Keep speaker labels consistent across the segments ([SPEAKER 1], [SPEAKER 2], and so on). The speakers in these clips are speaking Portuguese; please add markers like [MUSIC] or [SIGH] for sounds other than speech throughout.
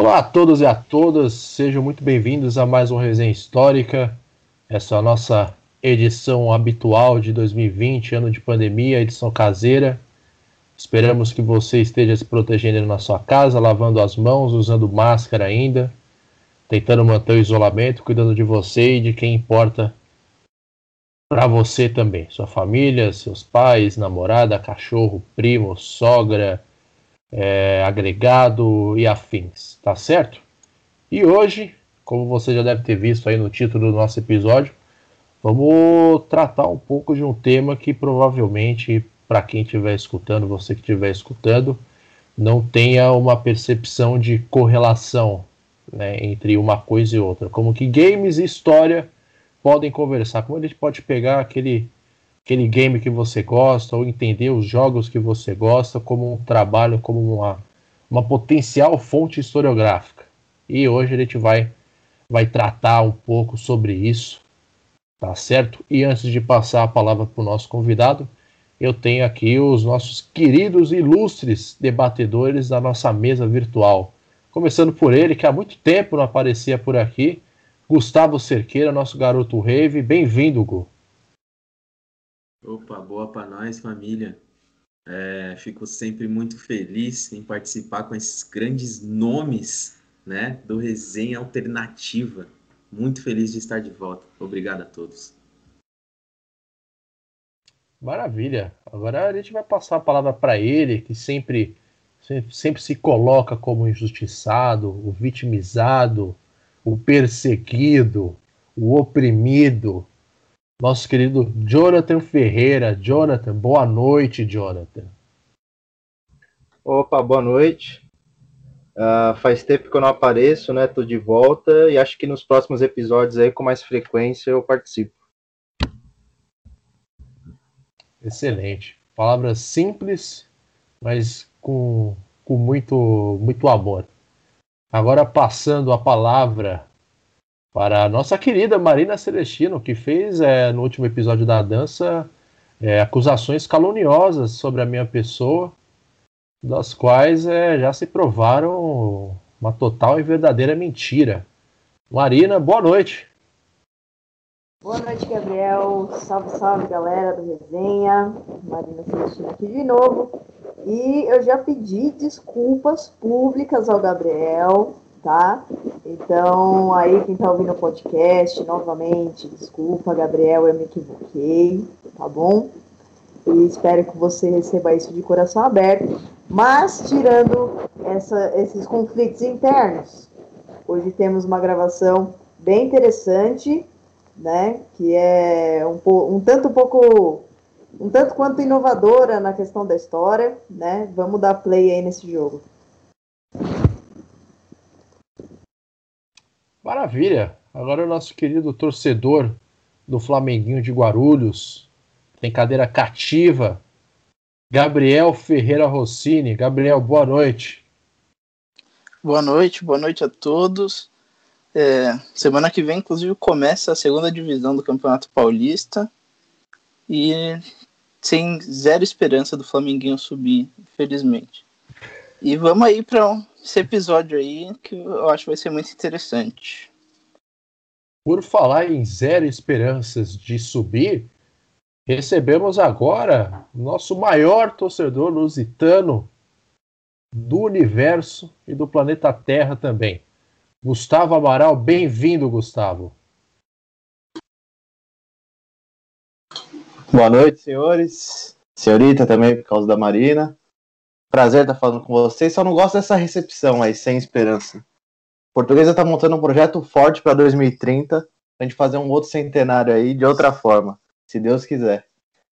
[SPEAKER 1] Olá a todos e a todas, sejam muito bem-vindos a mais uma resenha histórica. Essa é a nossa edição habitual de 2020, ano de pandemia, edição caseira. Esperamos que você esteja se protegendo na sua casa, lavando as mãos, usando máscara ainda, tentando manter o isolamento, cuidando de você e de quem importa para você também, sua família, seus pais, namorada, cachorro, primo, sogra, é, agregado e afins, tá certo? E hoje, como você já deve ter visto aí no título do nosso episódio, vamos tratar um pouco de um tema que provavelmente, para quem estiver escutando, você que estiver escutando, não tenha uma percepção de correlação né, entre uma coisa e outra. Como que games e história podem conversar, como a gente pode pegar aquele aquele game que você gosta ou entender os jogos que você gosta como um trabalho, como uma, uma potencial fonte historiográfica. E hoje a gente vai, vai tratar um pouco sobre isso, tá certo? E antes de passar a palavra para o nosso convidado, eu tenho aqui os nossos queridos e ilustres debatedores da nossa mesa virtual. Começando por ele, que há muito tempo não aparecia por aqui, Gustavo Cerqueira, nosso garoto rave. Bem-vindo, Gu.
[SPEAKER 2] Opa, boa para nós, família. É, fico sempre muito feliz em participar com esses grandes nomes né, do Resenha Alternativa. Muito feliz de estar de volta. Obrigado a todos.
[SPEAKER 1] Maravilha. Agora a gente vai passar a palavra para ele, que sempre, sempre, sempre se coloca como injustiçado, o vitimizado, o perseguido, o oprimido, nosso querido Jonathan Ferreira. Jonathan, boa noite, Jonathan.
[SPEAKER 3] Opa, boa noite. Uh, faz tempo que eu não apareço, né? Tô de volta e acho que nos próximos episódios aí, com mais frequência, eu participo.
[SPEAKER 1] Excelente. Palavras simples, mas com, com muito, muito amor. Agora passando a palavra para a nossa querida Marina Celestino, que fez é, no último episódio da dança é, acusações caluniosas sobre a minha pessoa, das quais é, já se provaram uma total e verdadeira mentira. Marina, boa noite.
[SPEAKER 4] Boa noite, Gabriel. Salve, salve, galera do Resenha. Marina Celestino aqui de novo. E eu já pedi desculpas públicas ao Gabriel tá? Então, aí quem tá ouvindo o podcast, novamente, desculpa, Gabriel, eu me equivoquei, tá bom? E espero que você receba isso de coração aberto. Mas, tirando essa, esses conflitos internos, hoje temos uma gravação bem interessante, né? Que é um, um tanto pouco um tanto quanto inovadora na questão da história, né? Vamos dar play aí nesse jogo.
[SPEAKER 1] Maravilha! Agora o nosso querido torcedor do Flamenguinho de Guarulhos, tem cadeira cativa, Gabriel Ferreira Rossini. Gabriel, boa noite.
[SPEAKER 5] Boa noite, boa noite a todos. É, semana que vem, inclusive, começa a segunda divisão do Campeonato Paulista e sem zero esperança do Flamenguinho subir, infelizmente. E vamos aí para esse episódio aí que eu acho que vai ser muito interessante.
[SPEAKER 1] Por falar em zero esperanças de subir, recebemos agora nosso maior torcedor lusitano do universo e do planeta Terra também. Gustavo Amaral, bem-vindo, Gustavo.
[SPEAKER 3] Boa noite, senhores. Senhorita também, por causa da Marina. Prazer estar falando com vocês. Só não gosto dessa recepção aí, sem esperança. Portuguesa está montando um projeto forte para 2030, a gente fazer um outro centenário aí de outra forma, se Deus quiser.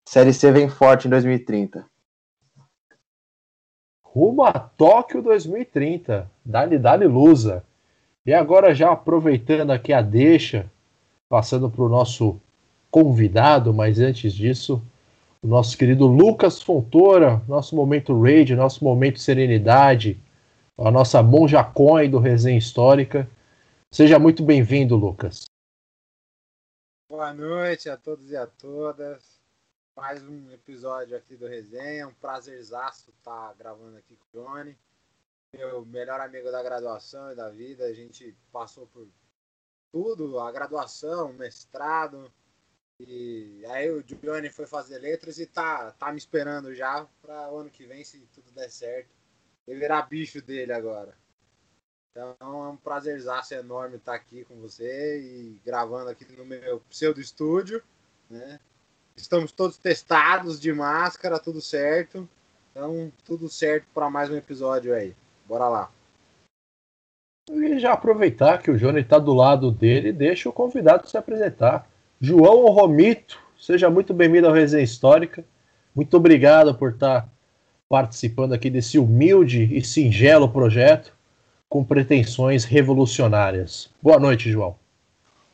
[SPEAKER 3] Série C vem forte em 2030.
[SPEAKER 1] Rumo a Tóquio 2030. Dali, dali, lusa. E agora, já aproveitando aqui a deixa, passando para o nosso convidado, mas antes disso, o nosso querido Lucas Fontoura, nosso momento raid, nosso momento serenidade, a nossa monja coin do Resenha Histórica. Seja muito bem-vindo, Lucas.
[SPEAKER 6] Boa noite a todos e a todas. Mais um episódio aqui do Resenha. Um prazerzaço estar gravando aqui com o Johnny. meu melhor amigo da graduação e da vida. A gente passou por tudo, a graduação, mestrado. E aí o Johnny foi fazer letras e tá, tá me esperando já para o ano que vem, se tudo der certo. Ele virar bicho dele agora. Então é um prazerzaço enorme estar aqui com você e gravando aqui no meu pseudo estúdio. Né? Estamos todos testados de máscara, tudo certo. Então, tudo certo para mais um episódio aí. Bora lá.
[SPEAKER 1] E já aproveitar que o Johnny está do lado dele, deixa o convidado se apresentar. João Romito, seja muito bem-vindo ao Resenha Histórica. Muito obrigado por estar participando aqui desse humilde e singelo projeto com pretensões revolucionárias. Boa noite, João.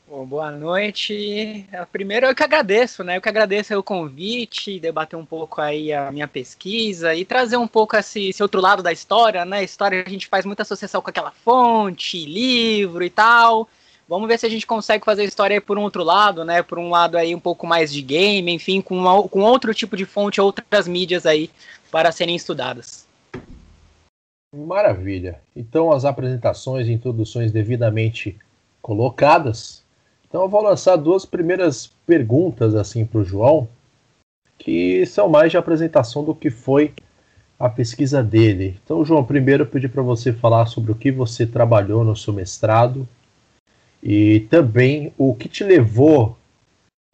[SPEAKER 7] Bom, boa noite. É, primeiro eu que agradeço, né? Eu que agradeço o convite, debater um pouco aí a minha pesquisa e trazer um pouco esse, esse, outro lado da história, né? História a gente faz muita associação com aquela fonte, livro e tal. Vamos ver se a gente consegue fazer a história por um outro lado, né? Por um lado aí um pouco mais de game, enfim, com, uma, com outro tipo de fonte, outras mídias aí para serem estudadas.
[SPEAKER 1] Maravilha. Então as apresentações e introduções devidamente colocadas, então eu vou lançar duas primeiras perguntas assim para o João, que são mais de apresentação do que foi a pesquisa dele. Então, João, primeiro eu pedi para você falar sobre o que você trabalhou no seu mestrado e também o que te levou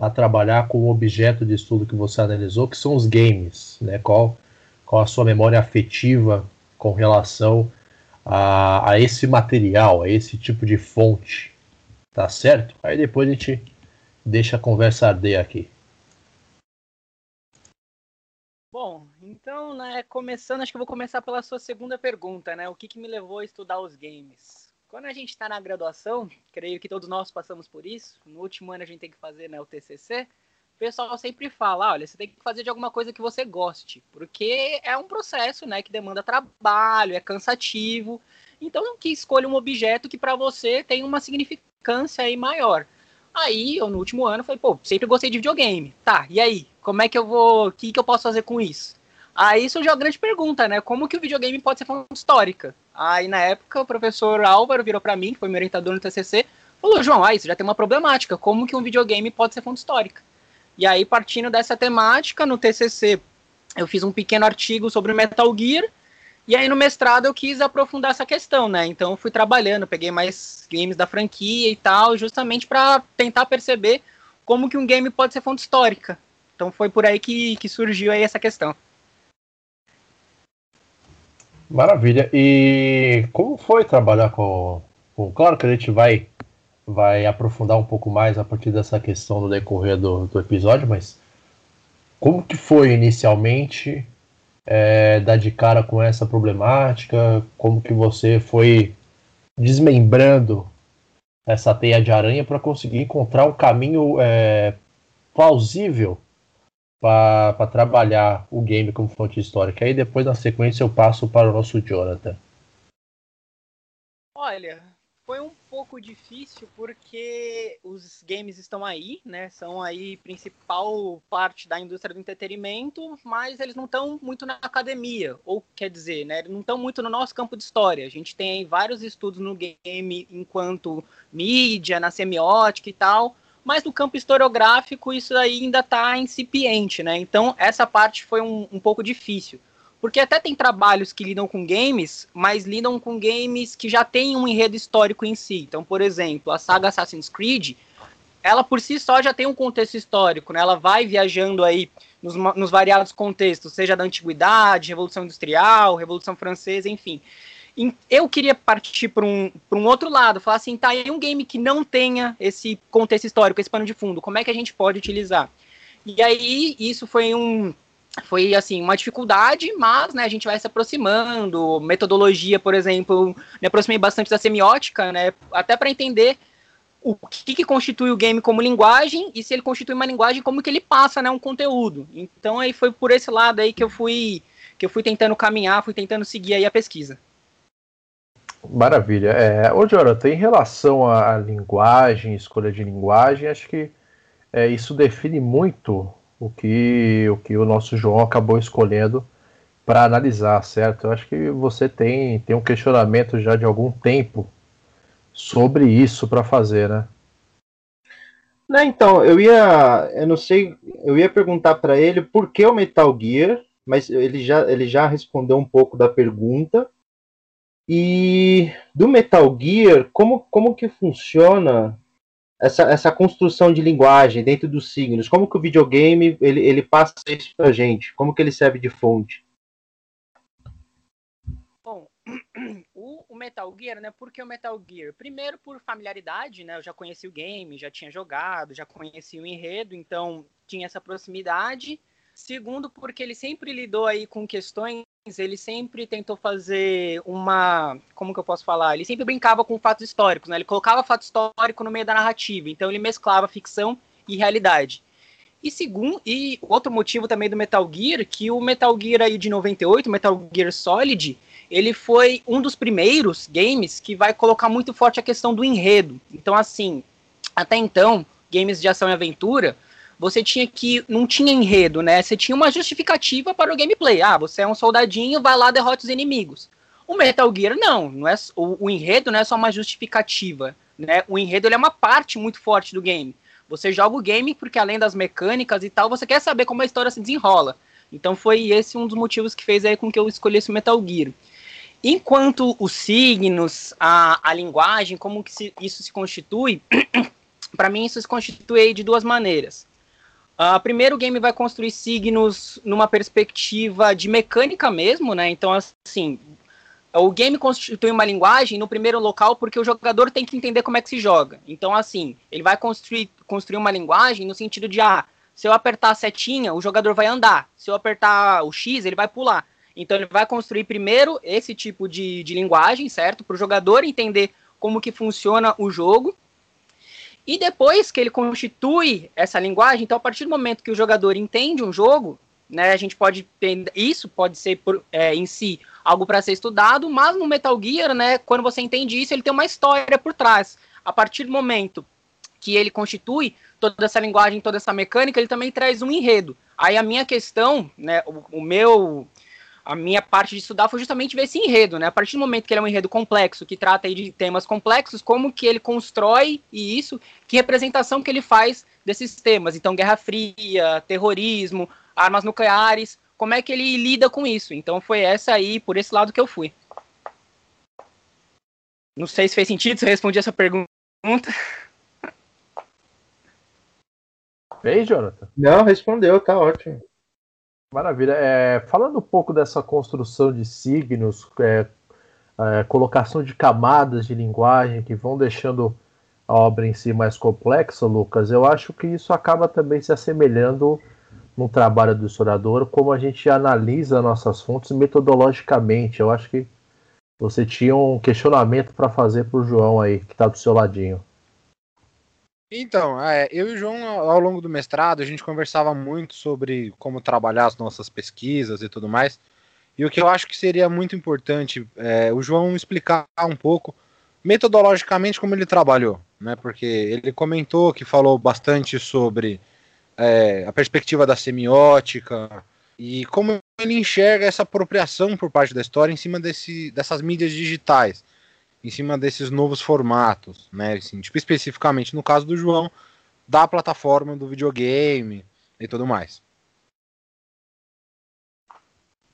[SPEAKER 1] a trabalhar com o objeto de estudo que você analisou, que são os games, né? Qual, qual a sua memória afetiva com relação a, a esse material, a esse tipo de fonte Tá certo? Aí depois a gente deixa a conversa arder aqui.
[SPEAKER 7] Bom, então, né, começando, acho que vou começar pela sua segunda pergunta, né? O que, que me levou a estudar os games? Quando a gente está na graduação, creio que todos nós passamos por isso, no último ano a gente tem que fazer né, o TCC, o pessoal sempre fala, olha, você tem que fazer de alguma coisa que você goste, porque é um processo, né, que demanda trabalho, é cansativo, então que escolha um objeto que para você tem uma significância aí maior. Aí, eu no último ano, falei, pô, sempre gostei de videogame. Tá, e aí? Como é que eu vou. O que, que eu posso fazer com isso? Aí surgiu a grande pergunta, né? Como que o videogame pode ser fonte histórica? Aí, na época, o professor Álvaro virou para mim, que foi meu orientador no TCC, falou: João, aí, isso já tem uma problemática. Como que um videogame pode ser fonte histórica? E aí, partindo dessa temática, no TCC, eu fiz um pequeno artigo sobre Metal Gear e aí no mestrado eu quis aprofundar essa questão, né? Então eu fui trabalhando, peguei mais games da franquia e tal, justamente para tentar perceber como que um game pode ser fonte histórica. Então foi por aí que, que surgiu aí essa questão.
[SPEAKER 1] Maravilha. E como foi trabalhar com, com... Claro que a gente vai, vai aprofundar um pouco mais a partir dessa questão no decorrer do, do episódio, mas como que foi inicialmente é, dar de cara com essa problemática? Como que você foi desmembrando essa teia de aranha para conseguir encontrar um caminho é, plausível para trabalhar o game como fonte histórica? Aí depois, na sequência, eu passo para o nosso Jonathan.
[SPEAKER 7] Olha, foi um pouco difícil porque os games estão aí, né? São aí principal parte da indústria do entretenimento, mas eles não estão muito na academia, ou quer dizer, né? Não estão muito no nosso campo de história. A gente tem vários estudos no game enquanto mídia, na semiótica e tal, mas no campo historiográfico isso ainda está incipiente, né? Então essa parte foi um, um pouco difícil. Porque até tem trabalhos que lidam com games, mas lidam com games que já têm um enredo histórico em si. Então, por exemplo, a saga Assassin's Creed, ela por si só já tem um contexto histórico, né? Ela vai viajando aí nos, nos variados contextos, seja da antiguidade, Revolução Industrial, Revolução Francesa, enfim. Eu queria partir para um, um outro lado, falar assim, tá, e um game que não tenha esse contexto histórico, esse pano de fundo, como é que a gente pode utilizar? E aí, isso foi um, foi assim uma dificuldade, mas né, a gente vai se aproximando. Metodologia, por exemplo, me aproximei bastante da semiótica, né, até para entender o que, que, constitui o game como linguagem e se ele constitui uma linguagem como que ele passa, né, um conteúdo. Então aí foi por esse lado aí que eu fui que eu fui tentando caminhar, fui tentando seguir aí a pesquisa.
[SPEAKER 1] Maravilha. É, ô Jonathan, em relação à linguagem, escolha de linguagem, acho que é, isso define muito o que o, que o nosso João acabou escolhendo para analisar, certo? Eu acho que você tem, tem um questionamento já de algum tempo sobre isso para fazer, né?
[SPEAKER 3] Não, então, eu ia, eu não sei, eu ia perguntar para ele por que o Metal Gear, mas ele já, ele já respondeu um pouco da pergunta. E do Metal Gear, como, como que funciona essa, essa construção de linguagem dentro dos signos? Como que o videogame ele, ele passa isso pra gente? Como que ele serve de fonte? [CLEARS THROAT]
[SPEAKER 7] o, o, Metal Gear, né? Por que o Metal Gear? Primeiro por familiaridade, né? Eu já conheci o game, já tinha jogado, já conheci o enredo, então tinha essa proximidade. Segundo, porque ele sempre lidou aí com questões, ele sempre tentou fazer uma, como que eu posso falar? Ele sempre brincava com fatos históricos, né? Ele colocava fato histórico no meio da narrativa, então ele mesclava ficção e realidade. E segundo, e outro motivo também do Metal Gear, que o Metal Gear aí de 98, Metal Gear Solid, ele foi um dos primeiros games que vai colocar muito forte a questão do enredo. Então, assim, até então, games de ação e aventura, você tinha que. Não tinha enredo, né? Você tinha uma justificativa para o gameplay. Ah, você é um soldadinho, vai lá, derrota os inimigos. O Metal Gear, não. não é, o, o enredo não é só uma justificativa. Né? O enredo é uma parte muito forte do game. Você joga o game porque, além das mecânicas e tal, você quer saber como a história se desenrola. Então foi esse um dos motivos que fez aí com que eu escolhesse o Metal Gear. Enquanto os signos, a, a linguagem, como que se, isso se constitui, [CLEARS THROAT] para mim isso se constitui de duas maneiras. Uh, primeiro, o game vai construir signos numa perspectiva de mecânica mesmo, né? Então, assim, o game constitui uma linguagem no primeiro local porque o jogador tem que entender como é que se joga. Então, assim, ele vai construir, construir uma linguagem no sentido de, ah, se eu apertar a setinha, o jogador vai andar. Se eu apertar o X, ele vai pular. Então ele vai construir primeiro esse tipo de, de linguagem, certo? Para o jogador entender como que funciona o jogo. E depois que ele constitui essa linguagem, então a partir do momento que o jogador entende um jogo, né, a gente pode ter, isso pode ser por, é, em si algo para ser estudado, mas no Metal Gear, né, quando você entende isso, ele tem uma história por trás. A partir do momento que ele constitui toda essa linguagem, toda essa mecânica, ele também traz um enredo. Aí a minha questão, né, o, o meu a minha parte de estudar foi justamente ver esse enredo, né? A partir do momento que ele é um enredo complexo, que trata aí de temas complexos, como que ele constrói e isso, que representação que ele faz desses temas. Então, Guerra Fria, terrorismo, armas nucleares, como é que ele lida com isso? Então foi essa aí, por esse lado que eu fui. Não sei se fez sentido, se eu respondi essa pergunta.
[SPEAKER 1] Fez, Jonathan?
[SPEAKER 3] Não, respondeu, tá ótimo.
[SPEAKER 1] Maravilha. É, falando um pouco dessa construção de signos, é, é, colocação de camadas de linguagem que vão deixando a obra em si mais complexa, Lucas, eu acho que isso acaba também se assemelhando no trabalho do historiador, como a gente analisa nossas fontes metodologicamente. Eu acho que você tinha um questionamento para fazer para o João aí, que está do seu ladinho.
[SPEAKER 6] Então, é, eu e o João, ao longo do mestrado, a gente conversava muito sobre como trabalhar as nossas pesquisas e tudo mais. E o que eu acho que seria muito importante é o João explicar um pouco metodologicamente como ele trabalhou, né? Porque ele comentou que falou bastante sobre é, a perspectiva da semiótica e como ele enxerga essa apropriação por parte da história em cima desse, dessas mídias digitais em cima desses novos formatos, né? Assim, tipo, especificamente no caso do João, da plataforma do videogame e tudo mais.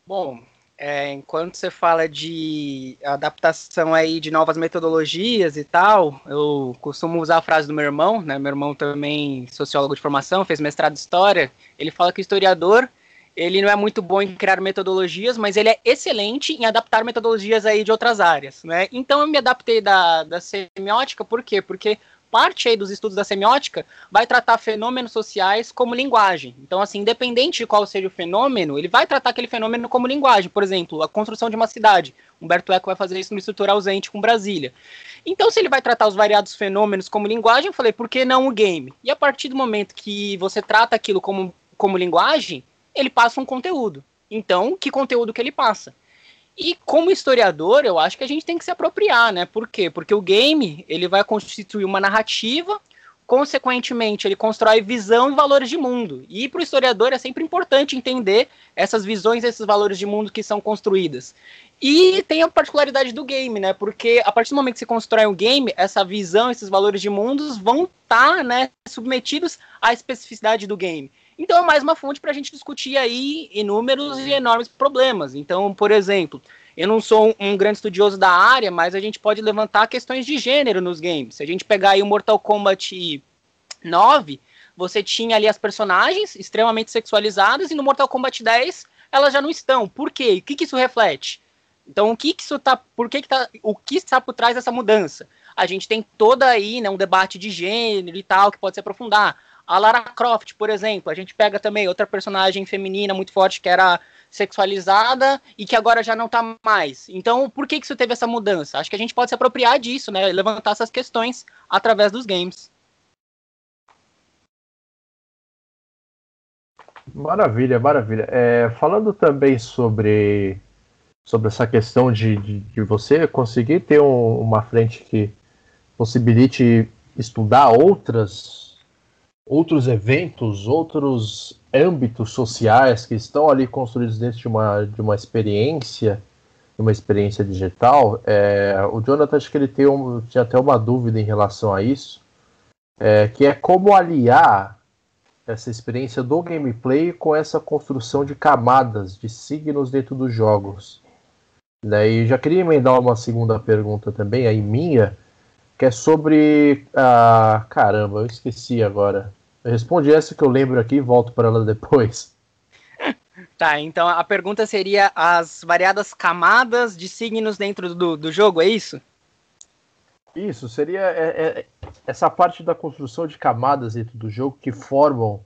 [SPEAKER 7] Bom, é, enquanto você fala de adaptação aí de novas metodologias e tal, eu costumo usar a frase do meu irmão, né? Meu irmão também sociólogo de formação, fez mestrado em história. Ele fala que o historiador ele não é muito bom em criar metodologias, mas ele é excelente em adaptar metodologias aí de outras áreas, né? Então eu me adaptei da, da semiótica, por quê? Porque parte aí dos estudos da semiótica vai tratar fenômenos sociais como linguagem. Então, assim, independente de qual seja o fenômeno, ele vai tratar aquele fenômeno como linguagem. Por exemplo, a construção de uma cidade. Humberto Eco vai fazer isso no estrutura ausente com Brasília. Então, se ele vai tratar os variados fenômenos como linguagem, eu falei, por que não o game? E a partir do momento que você trata aquilo como, como linguagem, ele passa um conteúdo. Então, que conteúdo que ele passa? E como historiador, eu acho que a gente tem que se apropriar, né? Por quê? Porque o game, ele vai constituir uma narrativa consequentemente, ele constrói visão e valores de mundo. E para o historiador é sempre importante entender essas visões, esses valores de mundo que são construídas. E tem a particularidade do game, né? Porque a partir do momento que você constrói um game, essa visão, esses valores de mundos vão estar tá, né, submetidos à especificidade do game. Então é mais uma fonte para a gente discutir aí inúmeros e enormes problemas. Então, por exemplo, eu não sou um grande estudioso da área, mas a gente pode levantar questões de gênero nos games. Se a gente pegar aí o Mortal Kombat 9, você tinha ali as personagens extremamente sexualizadas e no Mortal Kombat 10 elas já não estão. Por quê? O que, que isso reflete? Então, o que, que isso tá. Por que, que tá. O que está por trás dessa mudança? A gente tem toda aí, né, um debate de gênero e tal, que pode se aprofundar. A Lara Croft, por exemplo, a gente pega também outra personagem feminina muito forte que era sexualizada e que agora já não tá mais. Então, por que, que isso teve essa mudança? Acho que a gente pode se apropriar disso, né? Levantar essas questões através dos games.
[SPEAKER 1] Maravilha, maravilha. É, falando também sobre, sobre essa questão de, de, de você conseguir ter um, uma frente que possibilite estudar outras outros eventos, outros âmbitos sociais que estão ali construídos dentro de uma, de uma experiência, uma experiência digital. É, o Jonathan acho que ele tem um, tinha até uma dúvida em relação a isso, é, que é como aliar essa experiência do gameplay com essa construção de camadas, de signos dentro dos jogos. Daí já queria emendar uma segunda pergunta também, aí minha, que é sobre. Ah, caramba, eu esqueci agora. Eu respondi essa que eu lembro aqui e volto para ela depois. [LAUGHS]
[SPEAKER 7] Tá, então a pergunta seria as variadas camadas de signos dentro do, do jogo, é isso?
[SPEAKER 1] Isso, seria é, é, essa parte da construção de camadas dentro do jogo que formam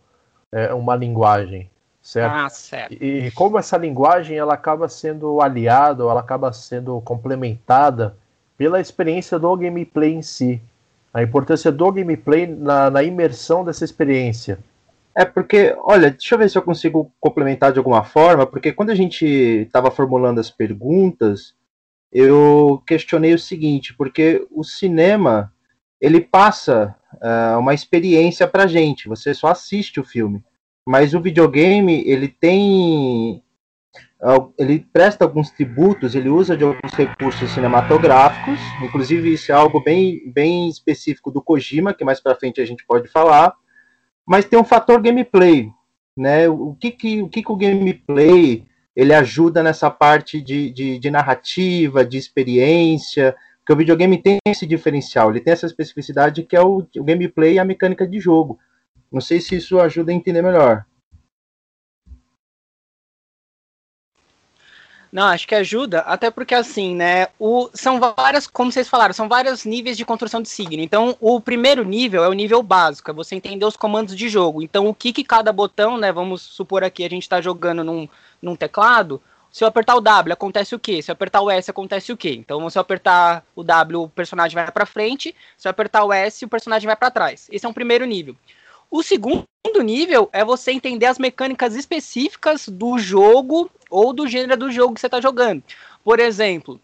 [SPEAKER 1] é, uma linguagem, certo?
[SPEAKER 7] Ah, certo.
[SPEAKER 1] E, e como essa linguagem ela acaba sendo aliada, ela acaba sendo complementada pela experiência do gameplay em si. A importância do gameplay na, na imersão dessa experiência.
[SPEAKER 3] É porque, olha, deixa eu ver se eu consigo complementar de alguma forma, porque quando a gente estava formulando as perguntas, eu questionei o seguinte, porque o cinema ele passa uh, uma experiência para gente, você só assiste o filme, mas o videogame ele tem ele presta alguns tributos, ele usa de alguns recursos cinematográficos, inclusive isso é algo bem, bem específico do Kojima, que mais para frente a gente pode falar, mas tem um fator gameplay, né? O que que o, que que o gameplay ele ajuda nessa parte de, de, de narrativa, de experiência, porque o videogame tem esse diferencial, ele tem essa especificidade que é o, o gameplay e a mecânica de jogo. Não sei se isso ajuda a entender melhor.
[SPEAKER 7] Não, acho que ajuda, até porque assim, né, o, são várias, como vocês falaram, são vários níveis de construção de signo. Então, o primeiro nível é o nível básico, é você entender os comandos de jogo. Então, o que, que cada botão, né, vamos supor aqui, a gente está jogando num, num teclado, se eu apertar o W, acontece o quê? Se eu apertar o S, acontece o quê? Então, se eu apertar o W, o personagem vai para frente, se eu apertar o S, o personagem vai para trás. Esse é um primeiro nível. O segundo nível é você entender as mecânicas específicas do jogo ou do gênero do jogo que você está jogando. Por exemplo,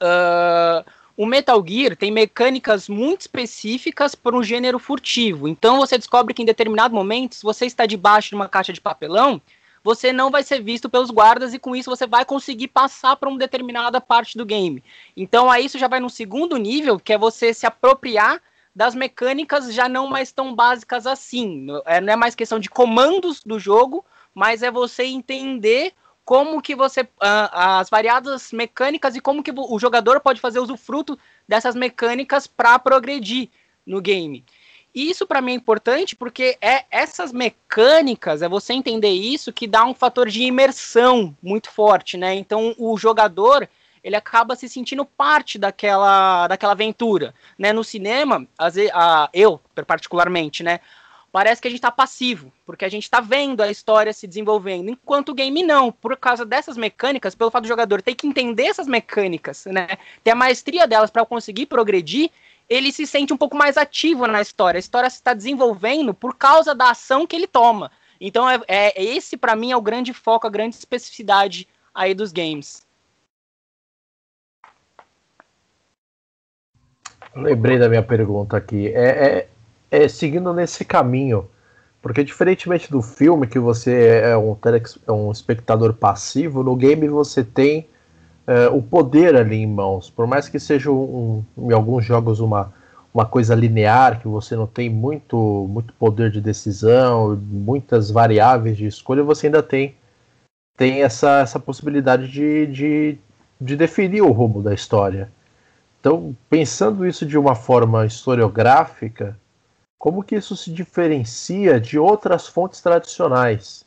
[SPEAKER 7] uh, o Metal Gear tem mecânicas muito específicas para um gênero furtivo. Então você descobre que em determinado momento, se você está debaixo de uma caixa de papelão, você não vai ser visto pelos guardas e com isso você vai conseguir passar para uma determinada parte do game. Então aí isso já vai no segundo nível, que é você se apropriar das mecânicas já não mais tão básicas assim. É, não é mais questão de comandos do jogo, mas é você entender como que você uh, as variadas mecânicas e como que o jogador pode fazer usufruto dessas mecânicas para progredir no game. E isso para mim é importante porque é essas mecânicas, é você entender isso que dá um fator de imersão muito forte, né? Então o jogador ele acaba se sentindo parte daquela, daquela aventura, né? No cinema, as, a, eu particularmente, né? Parece que a gente está passivo, porque a gente está vendo a história se desenvolvendo, enquanto o game não, por causa dessas mecânicas, pelo fato do jogador ter que entender essas mecânicas, né? Ter a maestria delas para conseguir progredir, ele se sente um pouco mais ativo na história. A história se está desenvolvendo por causa da ação que ele toma. Então, é, é esse para mim é o grande foco, a grande especificidade aí dos games.
[SPEAKER 1] Lembrei da minha pergunta aqui. É, é, é, seguindo nesse caminho. Porque diferentemente do filme, que você é um, é um espectador passivo, no game você tem é, o poder ali em mãos. Por mais que seja um, em alguns jogos uma, uma coisa linear, que você não tem muito, muito poder de decisão, muitas variáveis de escolha, você ainda tem, tem essa, essa possibilidade de, de, de definir o rumo da história. Então, pensando isso de uma forma historiográfica, como que isso se diferencia de outras fontes tradicionais?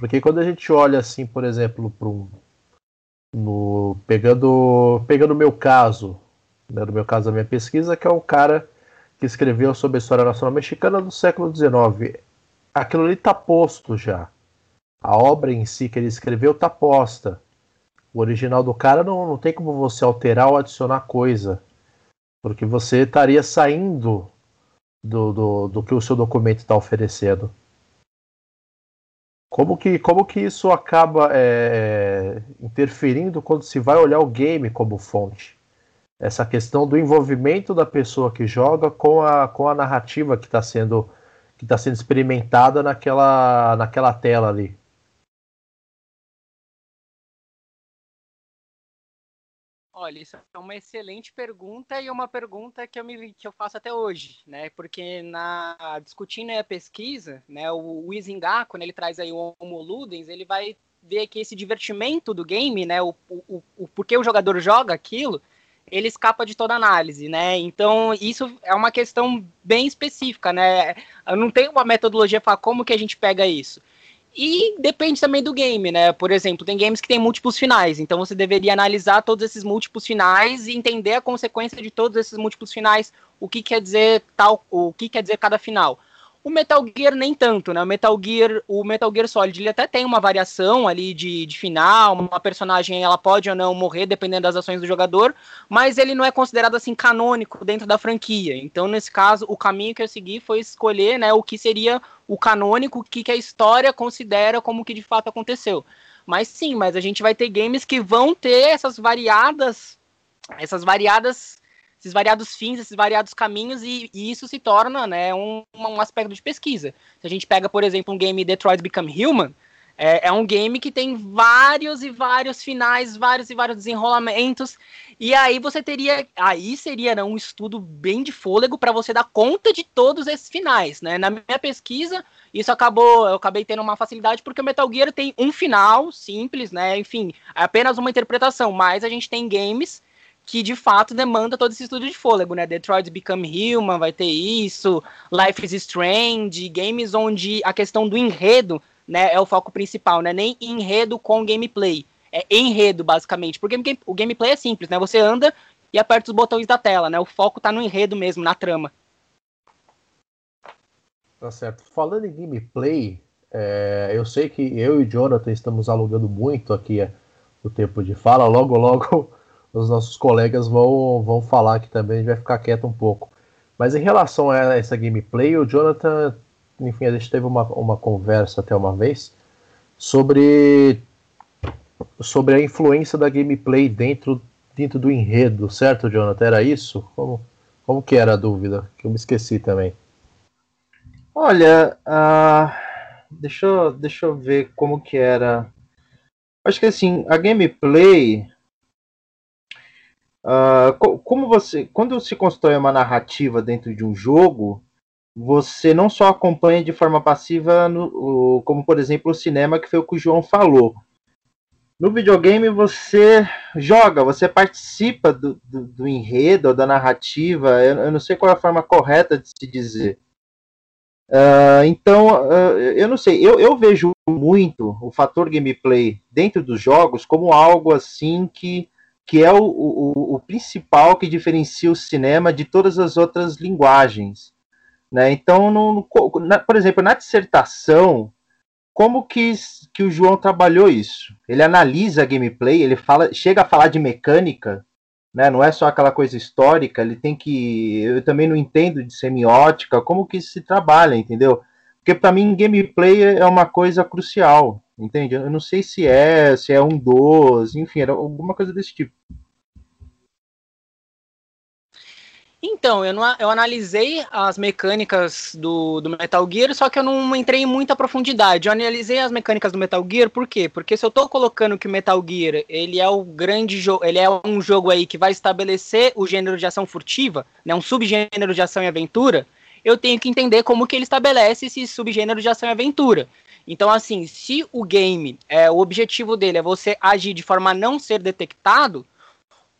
[SPEAKER 1] Porque quando a gente olha assim, por exemplo, para um no pegando pegando o meu caso, né, no meu caso da minha pesquisa, que é o cara que escreveu sobre a história nacional mexicana do século XIX. Aquilo ali está posto já. A obra em si que ele escreveu está posta. O original do cara não, não tem como você alterar ou adicionar coisa. Porque você estaria saindo do, do, do que o seu documento está oferecendo. Como que, como que isso acaba é, interferindo quando se vai olhar o game como fonte? Essa questão do envolvimento da pessoa que joga com a, com a narrativa que está sendo, que tá sendo experimentada naquela, naquela tela ali.
[SPEAKER 7] Olha, isso é uma excelente pergunta e uma pergunta que eu, me, que eu faço até hoje, né? Porque na discutindo a pesquisa, né, o, o Izinga, quando ele traz aí o Homo Ludens, ele vai ver que esse divertimento do game, né, o, o, o porquê o jogador joga aquilo, ele escapa de toda análise, né? Então, isso é uma questão bem específica, né? Eu não tenho uma metodologia para como que a gente pega isso. E depende também do game, né? Por exemplo, tem games que tem múltiplos finais, então você deveria analisar todos esses múltiplos finais e entender a consequência de todos esses múltiplos finais, o que quer dizer tal, o que quer dizer cada final. O Metal Gear nem tanto, né? O Metal Gear, o Metal Gear Solid, ele até tem uma variação ali de, de final, uma personagem ela pode ou não morrer dependendo das ações do jogador, mas ele não é considerado assim canônico dentro da franquia. Então, nesse caso, o caminho que eu segui foi escolher, né, o que seria o canônico, o que, que a história considera como que de fato aconteceu. Mas sim, mas a gente vai ter games que vão ter essas variadas essas variadas esses variados fins, esses variados caminhos, e, e isso se torna né, um, um, aspecto de pesquisa. Se a gente pega, por exemplo, um game Detroit Become Human, é, é, um game que tem vários e vários finais, vários e vários desenrolamentos, e aí você teria, aí seria né, um estudo bem de fôlego para você dar conta de todos esses finais, né? Na minha pesquisa, isso acabou, eu acabei tendo uma facilidade porque o Metal Gear tem um final simples, né? Enfim, é apenas uma interpretação, mas a gente tem games que de fato demanda todo esse estudo de fôlego, né? Detroit Become Human vai ter isso, Life is Strange, games onde a questão do enredo, né, é o foco principal, né? Nem enredo com gameplay, é enredo basicamente, porque o gameplay é simples, né? Você anda e aperta os botões da tela, né? O foco tá no enredo mesmo, na trama.
[SPEAKER 1] Tá certo. Falando em gameplay, é, eu sei que eu e Jonathan estamos alugando muito aqui é, o tempo de fala. Logo, logo os nossos colegas vão, vão falar aqui também, a gente vai ficar quieto um pouco. Mas em relação a essa gameplay, o Jonathan, enfim, a gente teve uma, uma conversa até uma vez sobre, sobre a influência da gameplay dentro, dentro do enredo, certo, Jonathan? Era isso? Como, como que era a dúvida? Que eu me esqueci também.
[SPEAKER 3] Olha, uh, deixa, deixa eu ver como que era. Acho que assim, a gameplay Uh, como você, quando se constrói uma narrativa dentro de um jogo, você não só acompanha de forma passiva, no, como por exemplo o cinema, que foi o que o João falou. No videogame você joga, você participa do, do, do enredo, da narrativa, eu, eu, não sei qual é a forma correta de se dizer. Uh, então, uh, eu não sei, eu, eu vejo muito o fator gameplay dentro dos jogos como algo assim que que é o, o, o, principal que diferencia o cinema de todas as outras linguagens. Né? Então, no, na, por exemplo, na dissertação, como que, que o João trabalhou isso? Ele analisa a gameplay, ele fala, chega a falar de mecânica, né? não é só aquela coisa histórica, ele tem que. Eu também não entendo de semiótica, como que se trabalha, entendeu? Porque para mim gameplay é uma coisa crucial, entende? Eu não sei se é, se é um dos, enfim, era alguma coisa desse tipo.
[SPEAKER 7] Então, eu, não, eu analisei as mecânicas do, do Metal Gear, só que eu não entrei em muita profundidade. Eu analisei as mecânicas do Metal Gear, por quê? Porque se eu tô colocando que o Metal Gear, ele é o grande jogo, ele é um jogo aí que vai estabelecer o gênero de ação furtiva, né, um subgênero de ação e aventura, eu tenho que entender como que ele estabelece esse subgênero de ação e aventura. Então, assim, se o game, é, o objetivo dele é você agir de forma a não ser detectado,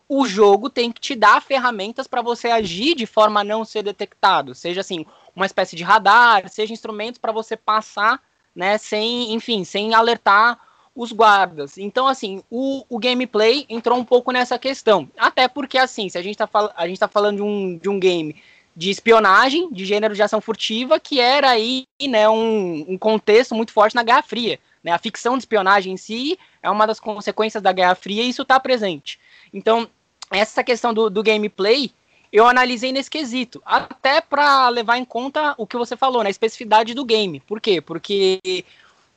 [SPEAKER 7] o jogo tem que te dar ferramentas para você agir de forma a não ser detectado, seja assim, uma espécie de radar, seja instrumentos para você passar, né, sem, enfim, sem alertar os guardas. Então, assim, o, o gameplay entrou um pouco nessa questão. Até porque, assim, se a gente está gente tá falando de um, de um game de espionagem, de gênero de ação furtiva, que era aí, né, um, um contexto muito forte na Guerra Fria. Né? A ficção de espionagem em si é uma das consequências da Guerra Fria e isso está presente. Então, essa questão do, do gameplay, eu analisei nesse quesito, até para levar em conta o que você falou, na né, especificidade do game. Por quê? Porque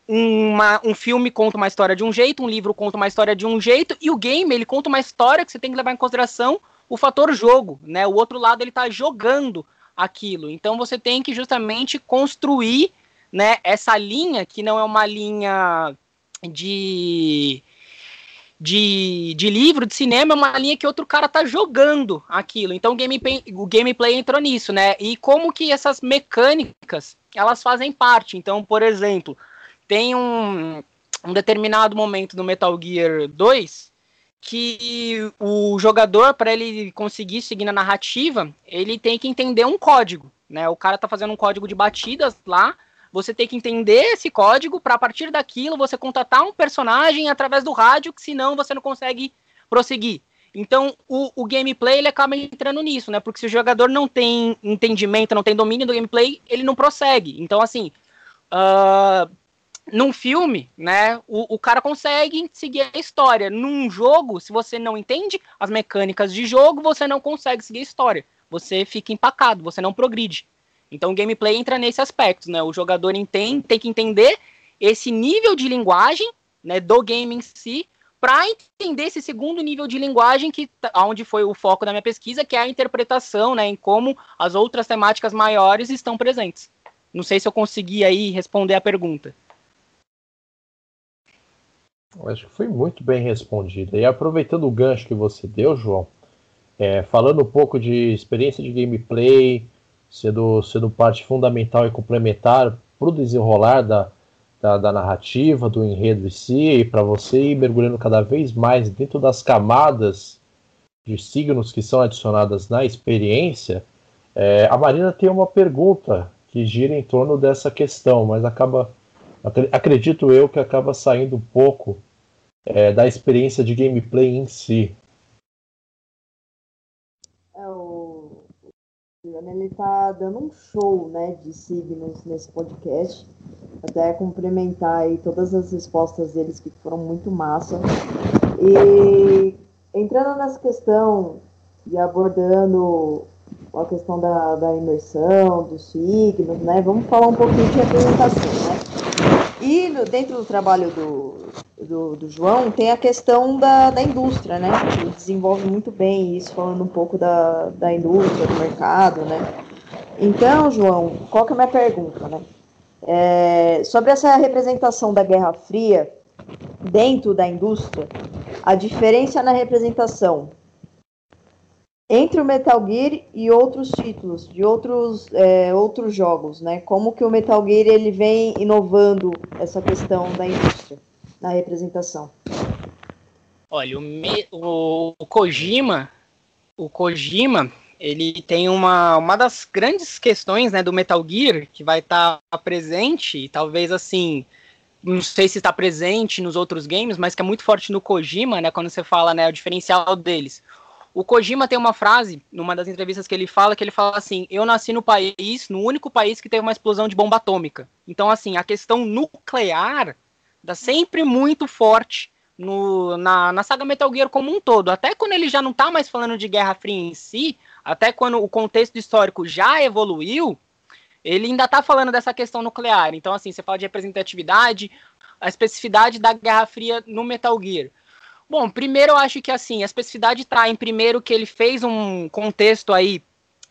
[SPEAKER 7] uma, um filme conta uma história de um jeito, um livro conta uma história de um jeito, e o game ele conta uma história que você tem que levar em consideração o fator jogo, né? O outro lado ele está jogando aquilo. Então você tem que justamente construir, né, essa linha que não é uma linha de de, de livro, de cinema, é uma linha que outro cara tá jogando aquilo. Então o gameplay, o gameplay entrou nisso, né? E como que essas mecânicas, elas fazem parte. Então, por exemplo, tem um, um determinado momento do Metal Gear 2 que o jogador, para ele conseguir seguir na narrativa, ele tem que entender um código, né? O cara tá fazendo um código de batidas lá, você tem que entender esse código para a partir daquilo você contatar um personagem através do rádio, que senão você não consegue prosseguir. Então, o, o, gameplay ele acaba entrando nisso, né? Porque se o jogador não tem entendimento, não tem domínio do gameplay, ele não prossegue. Então, assim, uh, num filme, né, o, o cara consegue seguir a história. Num jogo, se você não entende as mecânicas de jogo, você não consegue seguir a história. Você fica empacado, você não progride. Então o gameplay entra nesse aspecto, né? O jogador entende, tem que entender esse nível de linguagem, né, do game em si, para entender esse segundo nível de linguagem que onde foi o foco da minha pesquisa, que é a interpretação, né, em como as outras temáticas maiores estão presentes. Não sei se eu consegui aí responder a pergunta.
[SPEAKER 1] Acho que foi muito bem respondido. E aproveitando o gancho que você deu, João, é, falando um pouco de experiência de gameplay, sendo, sendo parte fundamental e complementar para o desenrolar da, da, da, narrativa, do enredo em si, e para você ir mergulhando cada vez mais dentro das camadas de signos que são adicionadas na experiência, é, a Marina tem uma pergunta que gira em torno dessa questão, mas acaba, acredito eu, que acaba saindo um pouco é, da experiência de gameplay em si.
[SPEAKER 4] Ele está dando um show né, de signos nesse podcast. Até complementar aí todas as respostas deles que foram muito massa. E entrando nessa questão e abordando a questão da, da imersão, dos signos, né? Vamos falar um pouquinho de representação, né? E no, dentro do trabalho do, do, do, João tem a questão da, da indústria, né? Ele desenvolve muito bem isso, falando um pouco da, da indústria, do mercado, né? Então, João, qual que é a minha pergunta, né? É, sobre essa representação da Guerra Fria dentro da indústria, a diferença na representação entre o Metal Gear e outros títulos de outros, é, outros jogos, né? Como que o Metal Gear ele vem inovando essa questão da indústria? na representação?
[SPEAKER 7] Olha, o, Me, o, o Kojima, o Kojima, ele tem uma, uma das grandes questões né, do Metal Gear que vai estar tá presente, talvez assim, não sei se está presente nos outros games, mas que é muito forte no Kojima, né, quando você fala né, o diferencial deles. O Kojima tem uma frase, numa das entrevistas que ele fala, que ele fala assim: Eu nasci no país, no único país que teve uma explosão de bomba atômica. Então, assim, a questão nuclear Tá sempre muito forte no, na, na saga Metal Gear como um todo. Até quando ele já não tá mais falando de Guerra Fria em si, até quando o contexto histórico já evoluiu, ele ainda tá falando dessa questão nuclear. Então, assim, você fala de representatividade, a especificidade da Guerra Fria no Metal Gear. Bom, primeiro eu acho que assim, a especificidade tá em primeiro que ele fez um contexto aí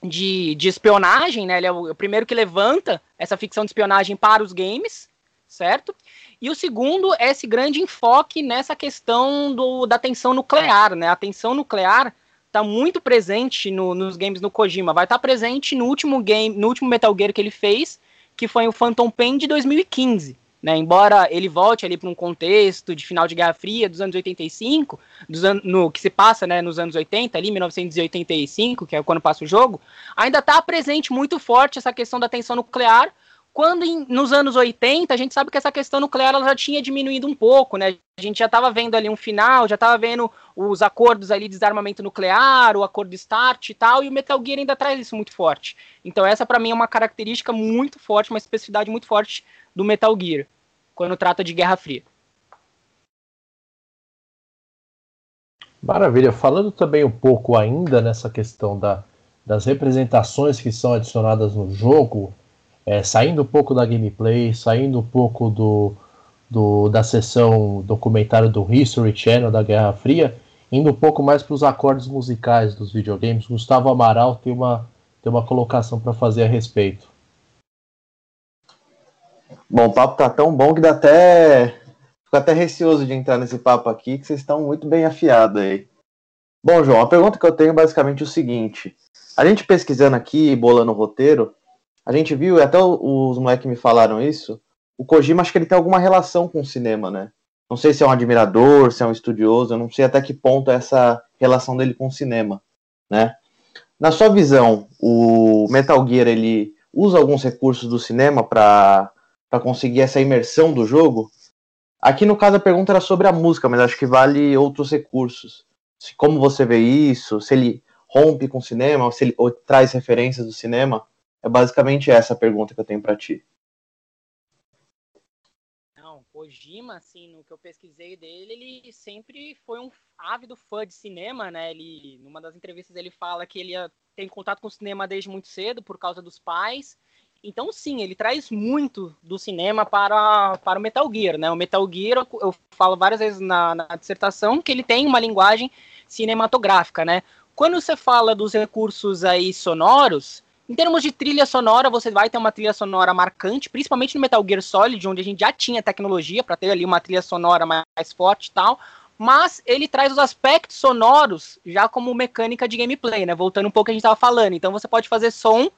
[SPEAKER 7] de, de espionagem, né? Ele é o, é o primeiro que levanta essa ficção de espionagem para os games, certo? E o segundo é esse grande enfoque nessa questão do, da tensão nuclear, né? A tensão nuclear está muito presente no, nos games no Kojima. Vai estar tá presente no último game, no último Metal Gear que ele fez, que foi o Phantom Pain de 2015. Né, embora ele volte ali para um contexto de final de Guerra Fria dos anos 85, dos an no, que se passa né, nos anos 80, ali 1985, que é quando passa o jogo, ainda está presente muito forte essa questão da tensão nuclear, quando em, nos anos 80, a gente sabe que essa questão nuclear ela já tinha diminuído um pouco, né? A gente já estava vendo ali um final, já estava vendo os acordos ali de desarmamento nuclear, o acordo START e tal, e o Metal Gear ainda traz isso muito forte. Então essa para mim é uma característica muito forte, uma especificidade muito forte do Metal Gear, quando trata de Guerra Fria.
[SPEAKER 1] Maravilha. Falando também um pouco ainda nessa questão da, das representações que são adicionadas no jogo, é, saindo um pouco da gameplay, saindo um pouco do, do, da sessão documentário do History Channel da Guerra Fria, indo um pouco mais para os acordes musicais dos videogames. Gustavo Amaral tem uma, tem uma colocação para fazer a respeito.
[SPEAKER 3] Bom, o papo tá tão bom que dá até. Fico até receoso de entrar nesse papo aqui, que vocês estão muito bem afiados aí. Bom, João, a pergunta que eu tenho é basicamente o seguinte: a gente pesquisando aqui, bolando o roteiro, a gente viu, e até os moleques me falaram isso, o Kojima acho que ele tem alguma relação com o cinema, né? Não sei se é um admirador, se é um estudioso, eu não sei até que ponto é essa relação dele com o cinema, né? Na sua visão, o Metal Gear ele usa alguns recursos do cinema para conseguir essa imersão do jogo? Aqui no caso a pergunta era sobre a música, mas acho que vale outros recursos. Como você vê isso? Se ele rompe com o cinema, ou se ele ou traz referências do cinema? É basicamente essa a pergunta que eu tenho para ti.
[SPEAKER 7] Não, Kojima, assim, no que eu pesquisei dele, ele sempre foi um ávido fã de cinema, né? Ele, numa das entrevistas, ele fala que ele tem contato com o cinema desde muito cedo por causa dos pais. Então, sim, ele traz muito do cinema para, para o Metal Gear, né? O Metal Gear, eu, falo várias vezes na, na dissertação que ele tem uma linguagem cinematográfica, né? Quando você fala dos recursos aí sonoros, em termos de trilha sonora, você vai ter uma trilha sonora marcante, principalmente no Metal Gear Solid, onde a gente já tinha tecnologia para ter ali uma trilha sonora mais forte e tal. Mas ele traz os aspectos sonoros já como mecânica de gameplay, né? Voltando um pouco que a gente estava falando. Então você pode fazer som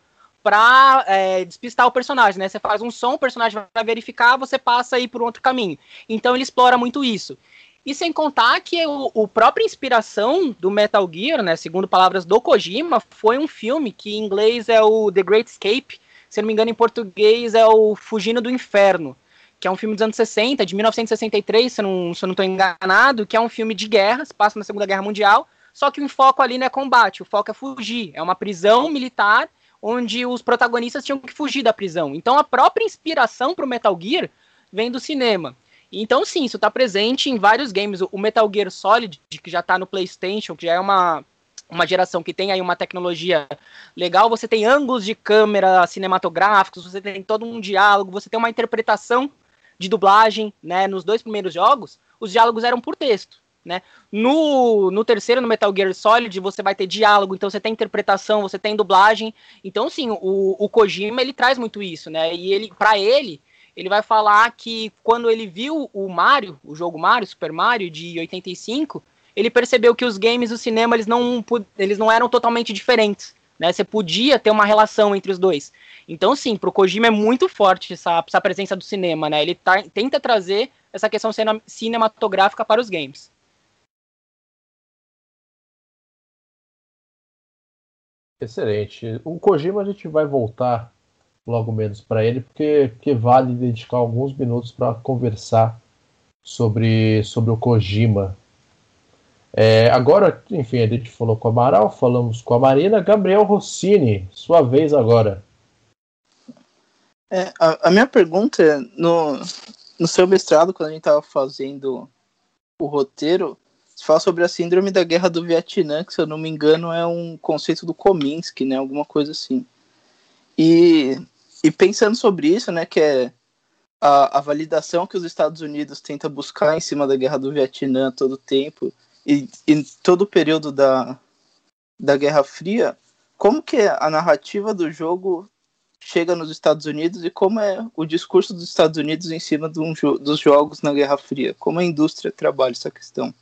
[SPEAKER 7] para é, despistar o personagem, né? Você faz um som, o personagem vai verificar, você passa aí por um outro caminho. Então ele explora muito isso. E sem contar que o, o própria inspiração do Metal Gear, né, segundo palavras do Kojima, foi um filme que em inglês é o The Great Escape, se não me engano em português é o Fugindo do Inferno, que é um filme dos anos 60, de 1963, se eu não, se não estou enganado, que é um filme de guerra, se passa na Segunda Guerra Mundial, só que o foco ali não é combate, o foco é fugir, é uma prisão militar onde os protagonistas tinham que fugir da prisão. Então a própria inspiração para o Metal Gear vem do cinema. Então, sim, isso está presente em vários games. O Metal Gear Solid, que já está no PlayStation, que já é uma, uma geração que tem aí uma tecnologia legal, você tem ângulos de câmera cinematográficos, você tem todo um diálogo, você tem uma interpretação de dublagem, né? Nos dois primeiros jogos, os diálogos eram por texto. Né? No, no terceiro, no Metal Gear Solid, você vai ter diálogo, então você tem interpretação, você tem dublagem. Então, sim, o, o Kojima ele traz muito isso, né? E ele, para ele, ele vai falar que quando ele viu o Mario, o jogo Mario, Super Mario de 85, ele percebeu que os games do cinema eles não, eles não eram totalmente diferentes. Né? Você podia ter uma relação entre os dois. Então, sim, para o Kojima é muito forte essa, essa presença do cinema. Né? Ele tá, tenta trazer essa questão cinematográfica para os games.
[SPEAKER 1] Excelente. O Kojima a gente vai voltar logo menos para ele, porque, porque vale dedicar alguns minutos para conversar sobre, sobre o Kojima. É, agora, enfim, a gente falou com a Amaral, falamos com a Marina. Gabriel Rossini, sua vez agora.
[SPEAKER 5] É, a, a, minha pergunta é: no, no seu mestrado, quando a gente estava fazendo o roteiro, você fala sobre a síndrome da guerra do Vietnã, que se eu não me engano é um conceito do Kominsky, né? Alguma coisa assim. E e pensando sobre isso, né, que é a, a, validação que os Estados Unidos tenta buscar em cima da guerra do Vietnã todo tempo e em todo o período da, da Guerra Fria, como que a narrativa do jogo chega nos Estados Unidos e como é o discurso dos Estados Unidos em cima um jo dos jogos na Guerra Fria? Como a indústria trabalha essa questão?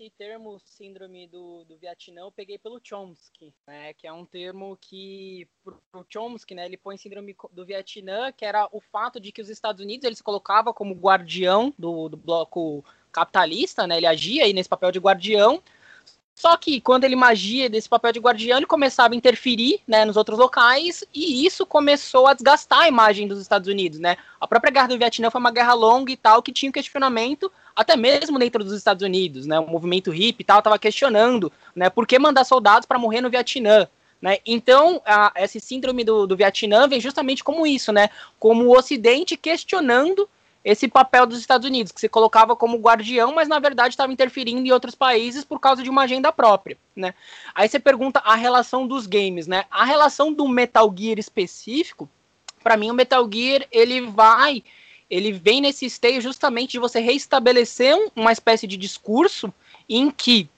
[SPEAKER 7] Esse termo síndrome do, do Vietnã eu peguei pelo Chomsky, né, que é um termo que o Chomsky, né, ele põe síndrome do Vietnã, que era o fato de que os Estados Unidos ele se colocava como guardião do, do bloco capitalista, né, ele agia aí nesse papel de guardião, só que quando ele magia desse papel de guardião, ele começava a interferir né, nos outros locais e isso começou a desgastar a imagem dos Estados Unidos. Né? A própria guerra do Vietnã foi uma guerra longa e tal, que tinha um questionamento até mesmo dentro dos Estados Unidos. Né? O movimento hippie e tal estava questionando né, por que mandar soldados para morrer no Vietnã. Né? Então, a, esse síndrome do, do Vietnã vem justamente como isso, né? como o Ocidente questionando esse papel dos Estados Unidos, que se colocava como guardião, mas na verdade estava interferindo em outros países por causa de uma agenda própria, né? Aí você pergunta a relação dos games, né? A relação do Metal Gear específico, para mim o Metal Gear ele vai, ele vem nesse esteio justamente de você reestabelecer uma espécie de discurso em que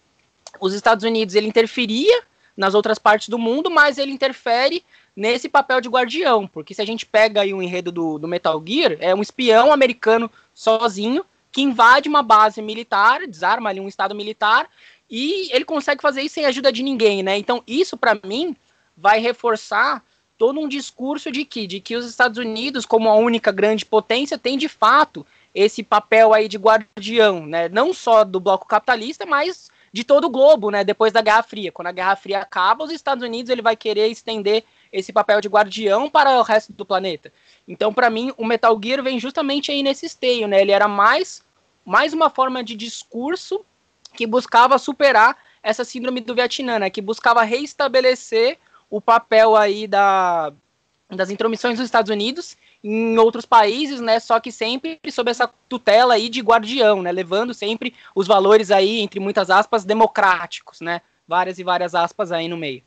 [SPEAKER 7] os Estados Unidos ele interferia nas outras partes do mundo, mas ele interfere nesse papel de guardião, porque se a gente pega aí o um enredo do, do Metal Gear, é um espião americano sozinho que invade uma base militar, desarma ali um estado militar, e ele consegue fazer isso sem ajuda de ninguém, né? Então, isso para mim vai reforçar todo um discurso de que, de que os Estados Unidos, como a única grande potência, tem de fato esse papel aí de guardião, né? Não só do bloco capitalista, mas de todo o globo, né? Depois da Guerra Fria. Quando a Guerra Fria acaba, os Estados Unidos ele vai querer estender esse papel de guardião para o resto do planeta. Então, para mim, o Metal Gear vem justamente aí nesse esteio, né? Ele era mais, mais uma forma de discurso que buscava superar essa síndrome do Vietnã, né? Que buscava reestabelecer o papel aí da, das intromissões dos Estados Unidos em outros países, né? Só que sempre sob essa tutela aí de guardião, né? Levando sempre os valores aí, entre muitas aspas, democráticos, né? Várias e várias aspas aí no meio.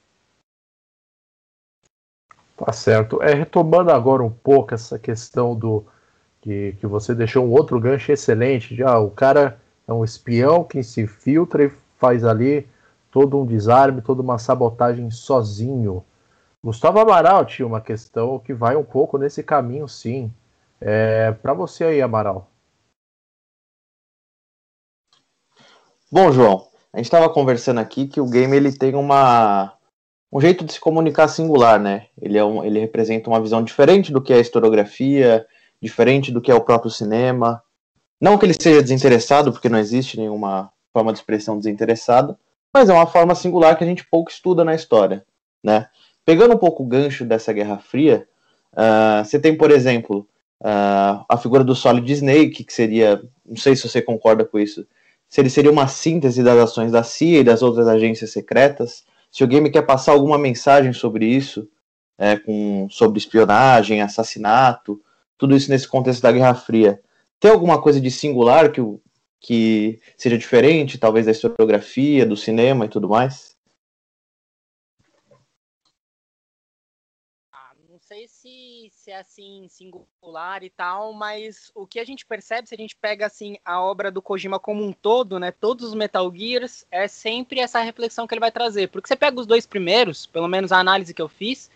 [SPEAKER 1] Tá certo. É, retomando agora um pouco essa questão do que, que você deixou um outro gancho excelente. Já ah, o cara é um espião que se filtra e faz ali todo um desarme, toda uma sabotagem sozinho. Gustavo Amaral tinha uma questão que vai um pouco nesse caminho, sim. É, Para você aí, Amaral.
[SPEAKER 3] Bom, João, a gente estava conversando aqui que o game ele tem uma um jeito de se comunicar singular, né? Ele, é um, ele representa uma visão diferente do que é a historiografia, diferente do que é o próprio cinema. Não que ele seja desinteressado, porque não existe nenhuma forma de expressão desinteressada, mas é uma forma singular que a gente pouco estuda na história, né? Pegando um pouco o gancho dessa Guerra Fria, uh, você tem, por exemplo, uh, a figura do Solid Snake, que seria, não sei se você concorda com isso, se ele seria uma síntese das ações da CIA e das outras agências secretas, se o game quer passar alguma mensagem sobre isso, é, com, sobre espionagem, assassinato, tudo isso nesse contexto da Guerra Fria, tem alguma coisa de singular que, que seja diferente, talvez da historiografia, do cinema e tudo mais?
[SPEAKER 7] sei se, se é assim singular e tal, mas o que a gente percebe se a gente pega assim a obra do Kojima como um todo, né, todos os Metal Gears, é sempre essa reflexão que ele vai trazer. Porque você pega os dois primeiros, pelo menos a análise que eu fiz,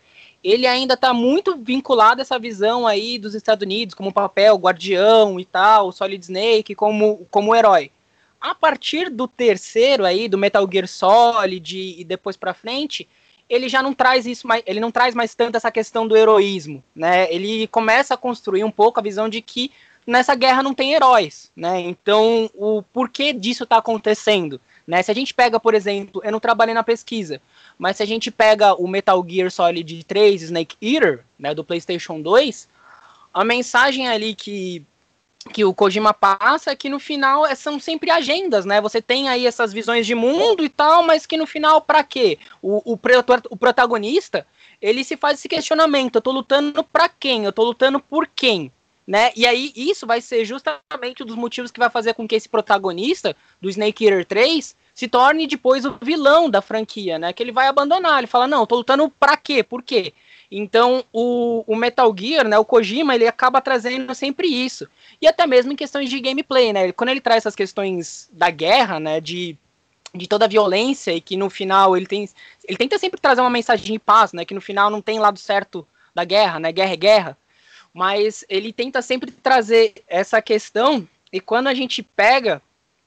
[SPEAKER 7] ele ainda está muito vinculado a essa visão aí dos Estados Unidos como papel guardião e tal, Solid Snake como como herói. A partir do terceiro aí, do Metal Gear Solid e depois para frente, ele já não traz isso mais, ele não traz mais tanto essa questão do heroísmo, né? Ele começa a construir um pouco a visão de que nessa guerra não tem heróis, né? Então, o porquê disso está acontecendo, né? Se a gente pega, por exemplo, eu não trabalhei na pesquisa, mas se a gente pega o Metal Gear Solid 3 Snake Eater, né, do PlayStation 2, a mensagem ali que que o Kojima passa é que no final é, são sempre agendas, né? Você tem aí essas visões de mundo e tal, mas que no final, para quê? O, o, o, protagonista, ele se faz esse questionamento: eu tô lutando para quem? Eu tô lutando por quem? Né? E aí, isso vai ser justamente um dos motivos que vai fazer com que esse protagonista do Snake Eater 3 se torne depois o vilão da franquia, né? Que ele vai abandonar. Ele fala: não, tô lutando pra quê? Por quê? Então, o, o Metal Gear, né, o Kojima, ele acaba trazendo sempre isso. E até mesmo em questões de gameplay, né? Quando ele traz essas questões da guerra, né, de de toda a violência e que no final ele tem ele tenta sempre trazer uma mensagem de paz, né, que no final não tem lado certo da guerra, né, guerra é guerra, mas ele tenta sempre trazer essa questão e quando a gente pega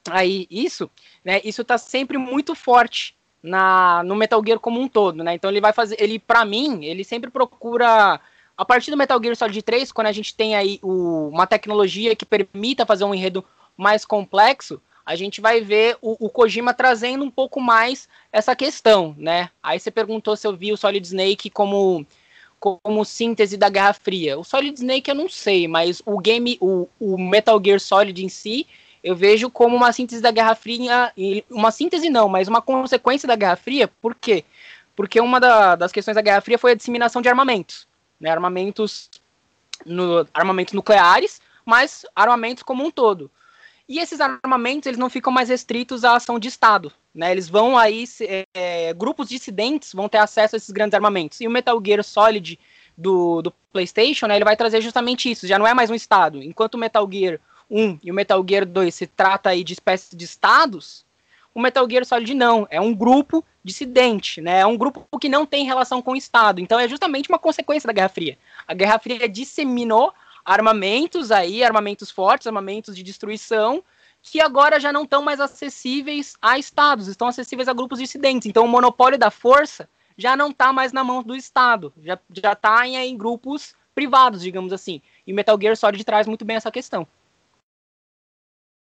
[SPEAKER 7] aí isso, né, isso tá sempre muito forte na no Metal Gear como um todo, né? Então ele vai fazer, ele para mim, ele sempre procura a partir do Metal Gear Solid 3, quando a gente tem aí o, uma tecnologia que permita fazer um enredo mais complexo, a gente vai ver o, o, Kojima trazendo um pouco mais essa questão, né? Aí você perguntou se eu vi o Solid Snake como, como síntese da Guerra Fria. O Solid Snake eu não sei, mas o game, o, o Metal Gear Solid em si, eu vejo como uma síntese da Guerra Fria, uma síntese não, mas uma consequência da Guerra Fria, por quê? Porque uma da, das questões da Guerra Fria foi a disseminação de armamentos, né? Armamentos, no, armamentos nucleares, mas armamentos como um todo. E esses armamentos, eles não ficam mais restritos à ação de Estado, né? Eles vão aí, é, grupos dissidentes vão ter acesso a esses grandes armamentos. E o Metal Gear Solid do, do PlayStation, né, ele vai trazer justamente isso, já não é mais um Estado. Enquanto o Metal Gear 1 e o Metal Gear 2 se trata aí de espécies de Estados, o Metal Gear Solid não, é um grupo dissidente, né? É um grupo que não tem relação com o Estado. Então é justamente uma consequência da Guerra Fria. A Guerra Fria disseminou armamentos aí, armamentos fortes, armamentos de destruição, que agora já não estão mais acessíveis a estados, estão acessíveis a grupos dissidentes. Então o monopólio da força já não está mais na mão do Estado, já está em, em grupos privados, digamos assim. E Metal Gear Solid traz muito bem essa questão.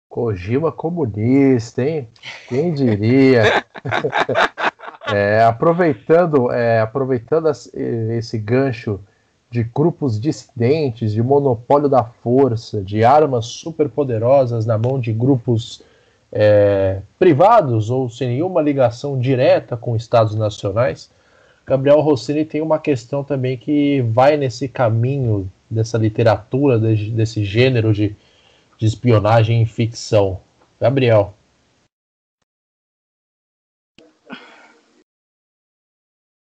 [SPEAKER 1] Kojima comunista, hein? Quem diria? [LAUGHS] é, aproveitando, é, aproveitando esse gancho de grupos dissidentes, de monopólio da força, de armas superpoderosas na mão de grupos é, privados ou sem nenhuma ligação direta com estados nacionais, Gabriel Rossini tem uma questão também que vai nesse caminho dessa literatura, desse gênero de, de espionagem e ficção. Gabriel.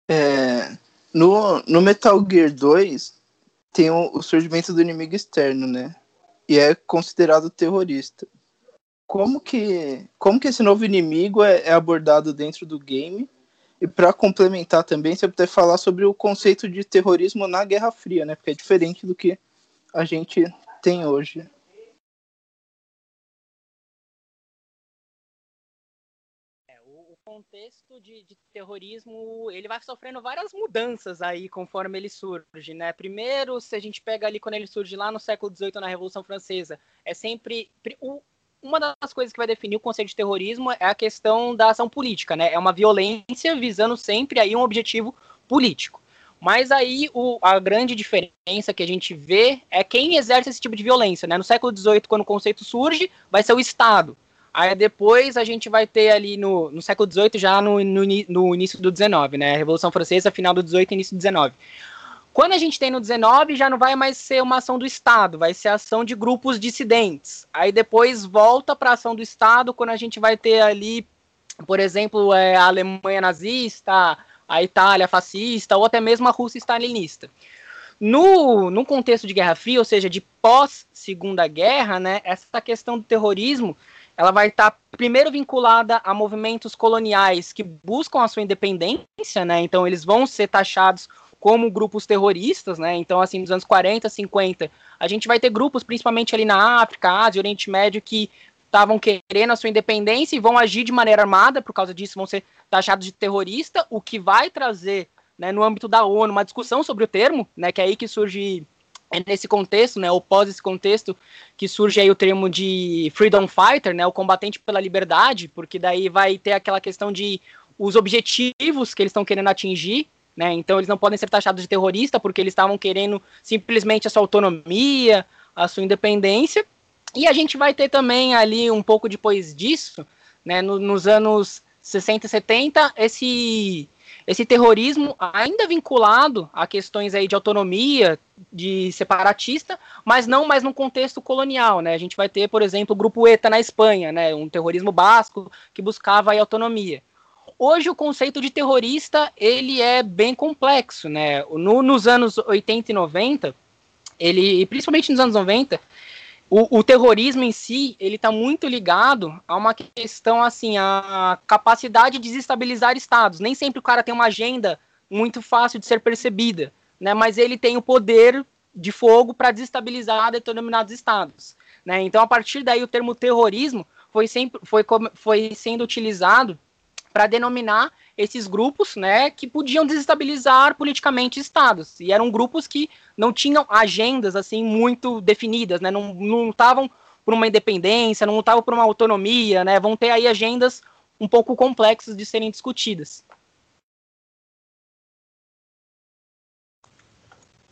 [SPEAKER 5] É, no, no Metal Gear 2 tem o, o surgimento do inimigo externo, né? E é considerado terrorista. Como que, como que esse novo inimigo é, é abordado dentro do game? E para complementar também, você puder falar sobre o conceito de terrorismo na Guerra Fria, né? Porque é diferente do que a gente tem hoje.
[SPEAKER 7] Contexto de, de, terrorismo, ele vai sofrendo várias mudanças aí conforme ele surge, né? Primeiro, se a gente pega ali quando ele surge lá no século XVIII, na Revolução Francesa, é sempre... O, uma das coisas que vai definir o conceito de terrorismo é a questão da ação política, né? É uma violência visando sempre aí um objetivo político. Mas aí o, a grande diferença que a gente vê é quem exerce esse tipo de violência, né? No século XVIII, quando o conceito surge, vai ser o Estado. Aí depois a gente vai ter ali no, no século XVIII, já no, no, no início do XIX, né? Revolução Francesa, final do XVIII início do XIX. Quando a gente tem no XIX, já não vai mais ser uma ação do Estado, vai ser ação de grupos dissidentes. Aí depois volta para ação do Estado, quando a gente vai ter ali, por exemplo, é, a Alemanha nazista, a Itália fascista, ou até mesmo a Rússia stalinista. No, no contexto de Guerra Fria, ou seja, de pós-Segunda Guerra, né, essa questão do terrorismo ela vai estar tá primeiro vinculada a movimentos coloniais que buscam a sua independência, né? Então eles vão ser taxados como grupos terroristas, né? Então, assim, nos anos 40, 50, a gente vai ter grupos, principalmente ali na África, Ásia, Oriente Médio, que estavam querendo a sua independência e vão agir de maneira armada, por causa disso vão ser taxados de terrorista, o que vai trazer, né, no âmbito da ONU, uma discussão sobre o termo, né, que é aí que surge é nesse contexto, né, ou pós esse contexto, que surge aí o termo de freedom fighter, né, o combatente pela liberdade, porque daí vai ter aquela questão de os objetivos que eles estão querendo atingir, né, então eles não podem ser taxados de terrorista porque eles estavam querendo simplesmente a sua autonomia, a sua independência, e a gente vai ter também ali um pouco depois disso, né, no, nos anos 60 e 70, esse esse terrorismo ainda vinculado a questões aí de autonomia, de separatista, mas não mais num contexto colonial, né? A gente vai ter, por exemplo, o grupo ETA na Espanha, né? Um terrorismo basco que buscava aí autonomia. Hoje o conceito de terrorista, ele é bem complexo, né? No, nos anos 80 e 90, ele, principalmente nos anos 90, o, o, terrorismo em si, ele está muito ligado a uma questão, assim, a capacidade de desestabilizar estados. Nem sempre o cara tem uma agenda muito fácil de ser percebida, né? Mas ele tem o poder de fogo para desestabilizar determinados estados, né? Então, a partir daí, o termo terrorismo foi, sempre, foi, foi sendo utilizado para denominar esses grupos, né, que podiam desestabilizar politicamente estados. E eram grupos que não tinham agendas assim muito definidas, né, não lutavam por uma independência, não lutavam por uma autonomia, né, vão ter aí agendas um pouco complexas de serem discutidas.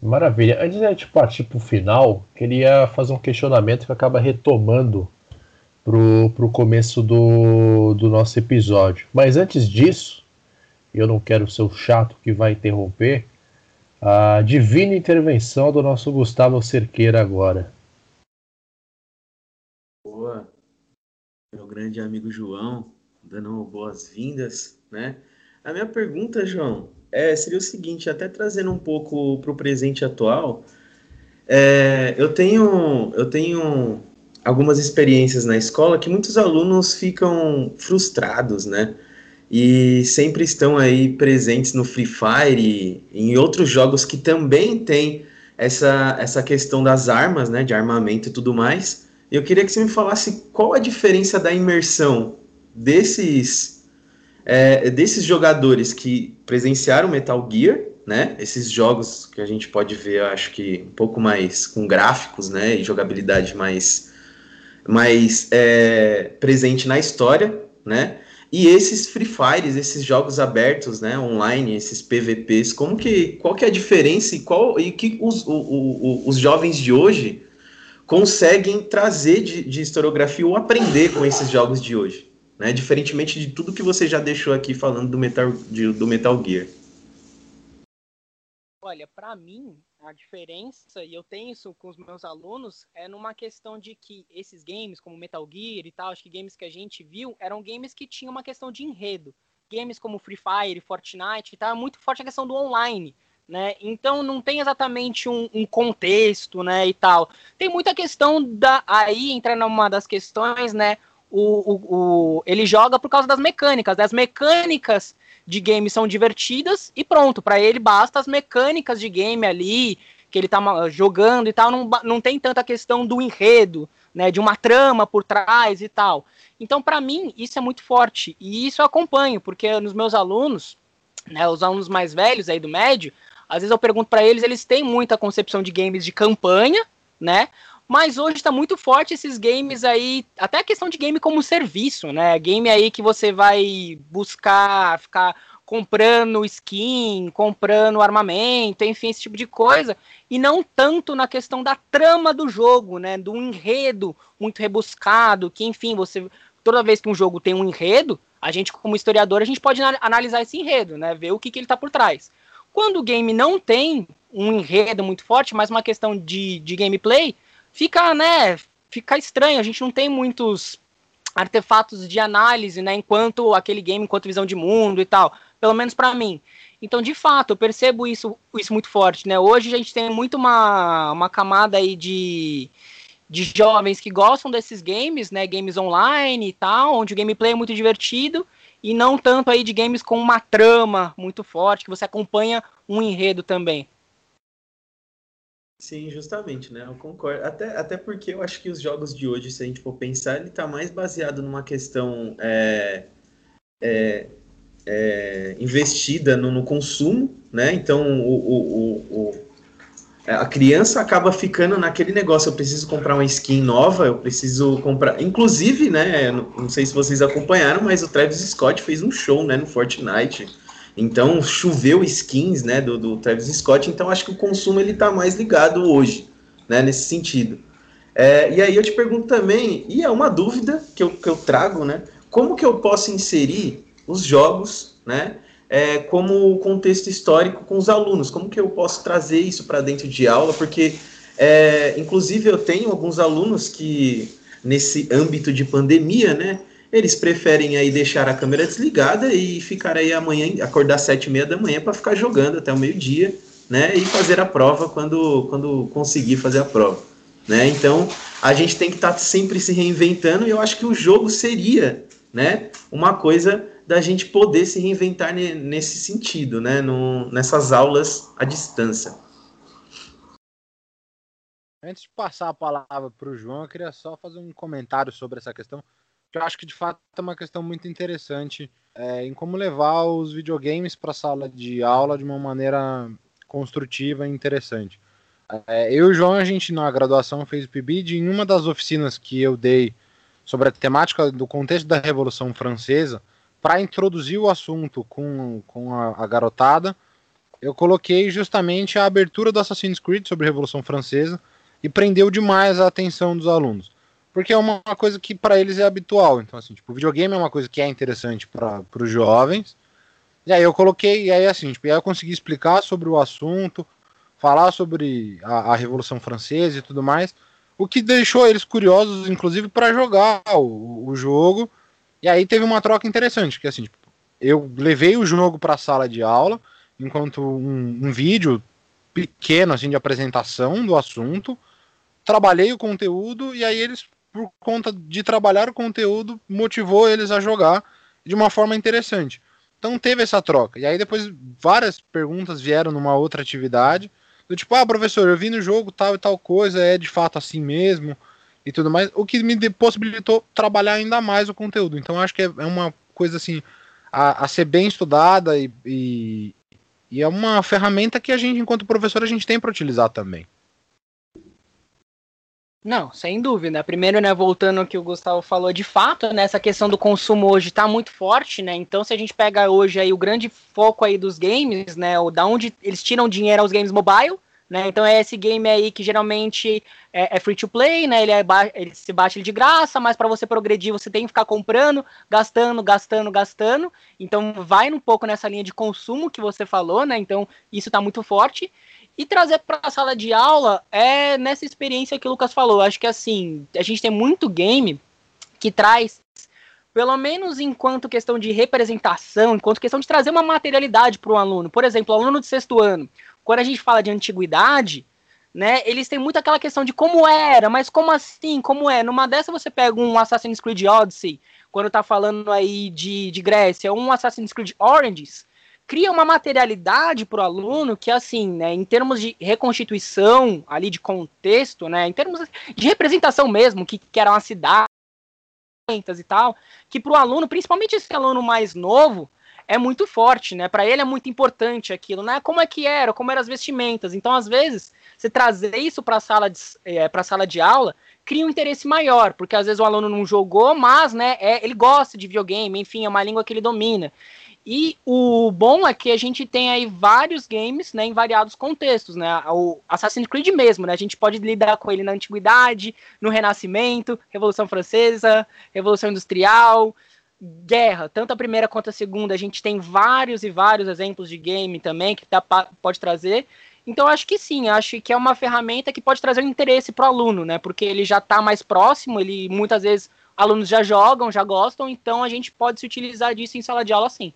[SPEAKER 1] Maravilha. Antes de a gente partir para o final, queria fazer um questionamento que acaba retomando para o começo do, do nosso episódio. Mas antes disso, eu não quero ser o chato que vai interromper, a divina intervenção do nosso Gustavo Cerqueira agora.
[SPEAKER 2] Boa, meu grande amigo João, dando boas-vindas, né? A minha pergunta, João, é, seria o seguinte, até trazendo um pouco para o presente atual, é, eu tenho eu tenho algumas experiências na escola que muitos alunos ficam frustrados, né? E sempre estão aí presentes no Free Fire e em outros jogos que também tem essa, essa questão das armas, né, de armamento e tudo mais. Eu queria que você me falasse qual a diferença da imersão desses é, desses jogadores que presenciaram Metal Gear, né, esses jogos que a gente pode ver, acho que um pouco mais com gráficos, né, e jogabilidade mais mais é, presente na história, né, e esses Free Fires, esses jogos abertos, né, online, esses PVPs, como que, qual que é a diferença e qual e que os, o, o, os jovens de hoje conseguem trazer de, de historiografia ou aprender com esses jogos de hoje, né? Diferentemente de tudo que você já deixou aqui falando do Metal, de, do Metal Gear.
[SPEAKER 7] Olha, para mim, a diferença, e eu tenho isso com os meus alunos, é numa questão de que esses games, como Metal Gear e tal, acho que games que a gente viu, eram games que tinham uma questão de enredo. Games como Free Fire, Fortnite e tal, é muito forte a questão do online. Né? Então não tem exatamente um, um, contexto, né, e tal. Tem muita questão da aí entra numa das questões, né? O, o, o, ele joga por causa das mecânicas. Né? As mecânicas de game são divertidas e pronto, para ele basta as mecânicas de game ali, que ele tá jogando e tal, não, não tem tanta questão do enredo, né, de uma trama por trás e tal. Então, para mim, isso é muito forte e isso eu acompanho, porque nos meus alunos, né, os alunos mais velhos aí do médio, às vezes eu pergunto para eles, eles têm muita concepção de games de campanha, né? Mas hoje está muito forte esses games aí, até a questão de game como serviço, né? Game aí que você vai buscar ficar comprando skin, comprando armamento, enfim, esse tipo de coisa, e não tanto na questão da trama do jogo, né? Do enredo muito rebuscado, que enfim, você toda vez que um jogo tem um enredo, a gente como historiador, a gente pode analisar esse enredo, né? Ver o que, que ele está por trás. Quando o game não tem um enredo muito forte, mas uma questão de, de gameplay, fica, né, fica estranho, a gente não tem muitos artefatos de análise, né, enquanto aquele game, enquanto visão de mundo e tal, pelo menos para mim. Então, de fato, eu percebo isso, isso muito forte, né? Hoje a gente tem muito uma, uma camada aí de, de jovens que gostam desses games, né? Games online e tal, onde o gameplay é muito divertido e não tanto aí de games com uma trama muito forte, que você acompanha um enredo também.
[SPEAKER 2] Sim, justamente, né? Eu concordo. Até, até porque eu acho que os jogos de hoje, se a gente for pensar, ele está mais baseado numa questão é, é, é, investida no, no, consumo, né? Então o, o, o, a criança acaba ficando naquele negócio, eu preciso comprar uma skin nova, eu preciso comprar. Inclusive, né? Não sei se vocês acompanharam, mas o Travis Scott fez um show né, no Fortnite então choveu skins, né, do, do Travis Scott. Então acho que o consumo ele está mais ligado hoje, né, nesse sentido. É, e aí eu te pergunto também, e é uma dúvida que eu, que eu trago, né? Como que eu posso inserir os jogos, né? É, como contexto histórico com os alunos? Como que eu posso trazer isso para dentro de aula? Porque, é, inclusive, eu tenho alguns alunos que, nesse âmbito de pandemia, né? Eles preferem aí deixar a câmera desligada e ficar aí amanhã, acordar às sete e meia da manhã para ficar jogando até o meio-dia, né? E fazer a prova quando, quando conseguir fazer a prova. né? Então a gente tem que estar tá sempre se reinventando e eu acho que o jogo seria, né, uma coisa da gente poder se reinventar nesse sentido, né, no, nessas aulas à distância.
[SPEAKER 6] Antes de passar a palavra para o João, eu queria só fazer um comentário sobre essa questão, que eu acho que de fato é uma questão muito interessante é, em como levar os videogames para a sala de aula de uma maneira construtiva e interessante. É, eu e o João, a gente na graduação fez o PIBID, em uma das oficinas que eu dei sobre a temática do contexto da Revolução Francesa, para introduzir o assunto com, com a, a, garotada, eu coloquei justamente a abertura do Assassin's Creed sobre a Revolução Francesa e prendeu demais a atenção dos alunos. Porque é uma, coisa que para eles é habitual. Então, assim, tipo, o videogame é uma coisa que é interessante para os jovens. E aí eu coloquei, e aí assim, tipo, aí eu consegui explicar sobre o assunto, falar sobre a, a Revolução Francesa e tudo mais, o que deixou eles curiosos, inclusive, para jogar o, o, jogo. E aí teve uma troca interessante, que assim, tipo, eu levei o jogo para a sala de aula, enquanto um, um, vídeo pequeno assim de apresentação do assunto, trabalhei o conteúdo e aí eles, por conta de trabalhar o conteúdo, motivou eles a jogar de uma forma interessante. Então teve essa troca. E aí depois várias perguntas vieram numa outra atividade do tipo, ah, professor, eu vi no jogo tal e tal coisa, é de fato assim mesmo e tudo mais, o que me possibilitou trabalhar ainda mais o conteúdo. Então acho que é, é uma coisa assim a, a ser bem estudada e, e, e, é uma ferramenta que a gente, enquanto professor, a gente tem para utilizar também.
[SPEAKER 7] Não, sem dúvida. Primeiro, né, voltando ao que o Gustavo falou, de fato, né, essa questão do consumo hoje está muito forte, né? Então, se a gente pega hoje aí o grande foco aí dos games, né, da onde eles tiram dinheiro aos games mobile, né? Então é esse game aí que geralmente é, é free to play, né? Ele, é ele se bate de graça, mas para você progredir você tem que ficar comprando, gastando, gastando, gastando. Então vai um pouco nessa linha de consumo que você falou, né? Então isso está muito forte. E trazer para a sala de aula é nessa experiência que o Lucas falou. Acho que assim, a gente tem muito game que traz, pelo menos enquanto questão de representação, enquanto questão de trazer uma materialidade para o aluno. Por exemplo, o aluno de sexto ano, quando a gente fala de antiguidade, né, eles têm muito aquela questão de como era, mas como assim, como é? Numa dessa você pega um Assassin's Creed Odyssey, quando tá falando aí de, de Grécia, um Assassin's Creed Origins, cria uma materialidade para o aluno que, assim, né, em termos de reconstituição ali de contexto, né, em termos de representação mesmo, que, que era uma cidade e tal, que para o aluno, principalmente esse aluno mais novo, é muito forte, né? Para ele é muito importante aquilo, né? Como é que era, como eram as vestimentas. Então, às vezes, você trazer isso para a sala de é, sala de aula cria um interesse maior, porque às vezes o aluno não jogou, mas, né, é, ele gosta de videogame, enfim, é uma língua que ele domina. E o bom é que a gente tem aí vários games, né, em variados contextos, né? O Assassin's Creed mesmo, né? A gente pode lidar com ele na antiguidade, no Renascimento, Revolução Francesa, Revolução Industrial, guerra, tanto a primeira quanto a segunda. A gente tem vários e vários exemplos de game também que pode trazer. Então acho que sim, acho que é uma ferramenta que pode trazer um interesse para o aluno, né? Porque ele já está mais próximo, ele muitas vezes alunos já jogam, já gostam, então a gente pode se utilizar disso em sala de aula sim.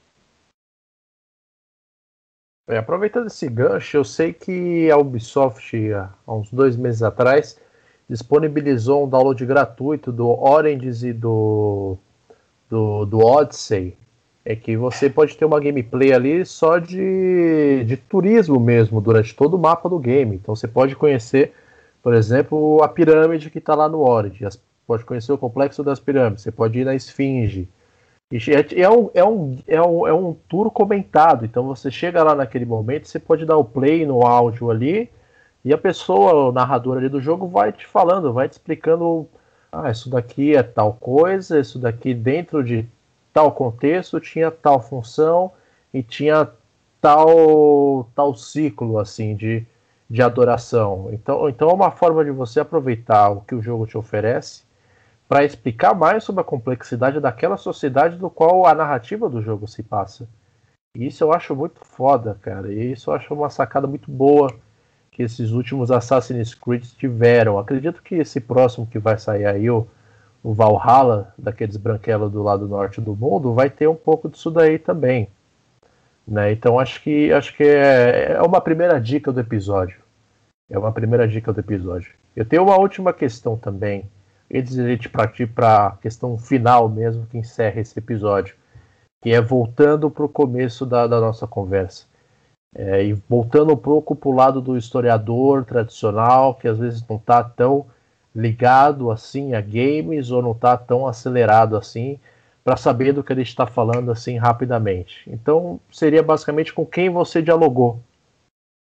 [SPEAKER 1] É, aproveitando esse gancho, eu sei que a Ubisoft, há uns dois meses atrás, disponibilizou um download gratuito do Orange e do, do, do Odyssey. É que você pode ter uma gameplay ali só de, de turismo mesmo, durante todo o mapa do game. Então você pode conhecer, por exemplo, a pirâmide que está lá no Orange. Pode conhecer o complexo das pirâmides. Você pode ir na Esfinge é, é, um, é, um, é, um, é um tour comentado, então você chega lá naquele momento, você pode dar o play no áudio ali, e a pessoa, o narrador ali do jogo, vai te falando, vai te explicando: ah, isso daqui é tal coisa, isso daqui dentro de tal contexto tinha tal função e tinha tal, tal ciclo assim de, de adoração. Então, então é uma forma de você aproveitar o que o jogo te oferece para explicar mais sobre a complexidade daquela sociedade do qual a narrativa do jogo se passa. E isso eu acho muito foda, cara. E isso eu acho uma sacada muito boa que esses últimos Assassin's Creed tiveram. Acredito que esse próximo que vai sair aí, o, o Valhalla, daqueles branquelos do lado norte do mundo, vai ter um pouco disso daí também. Né? Então acho que acho que é, é uma primeira dica do episódio. É uma primeira dica do episódio. Eu tenho uma última questão também, antes de a gente partir para a questão final mesmo, que encerra esse episódio, que é voltando para o começo da, da, nossa conversa. É, e voltando um pouco para o lado do historiador tradicional, que às vezes não está tão ligado assim a games ou não está tão acelerado assim para saber do que a gente está falando assim rapidamente. Então seria basicamente com quem você dialogou,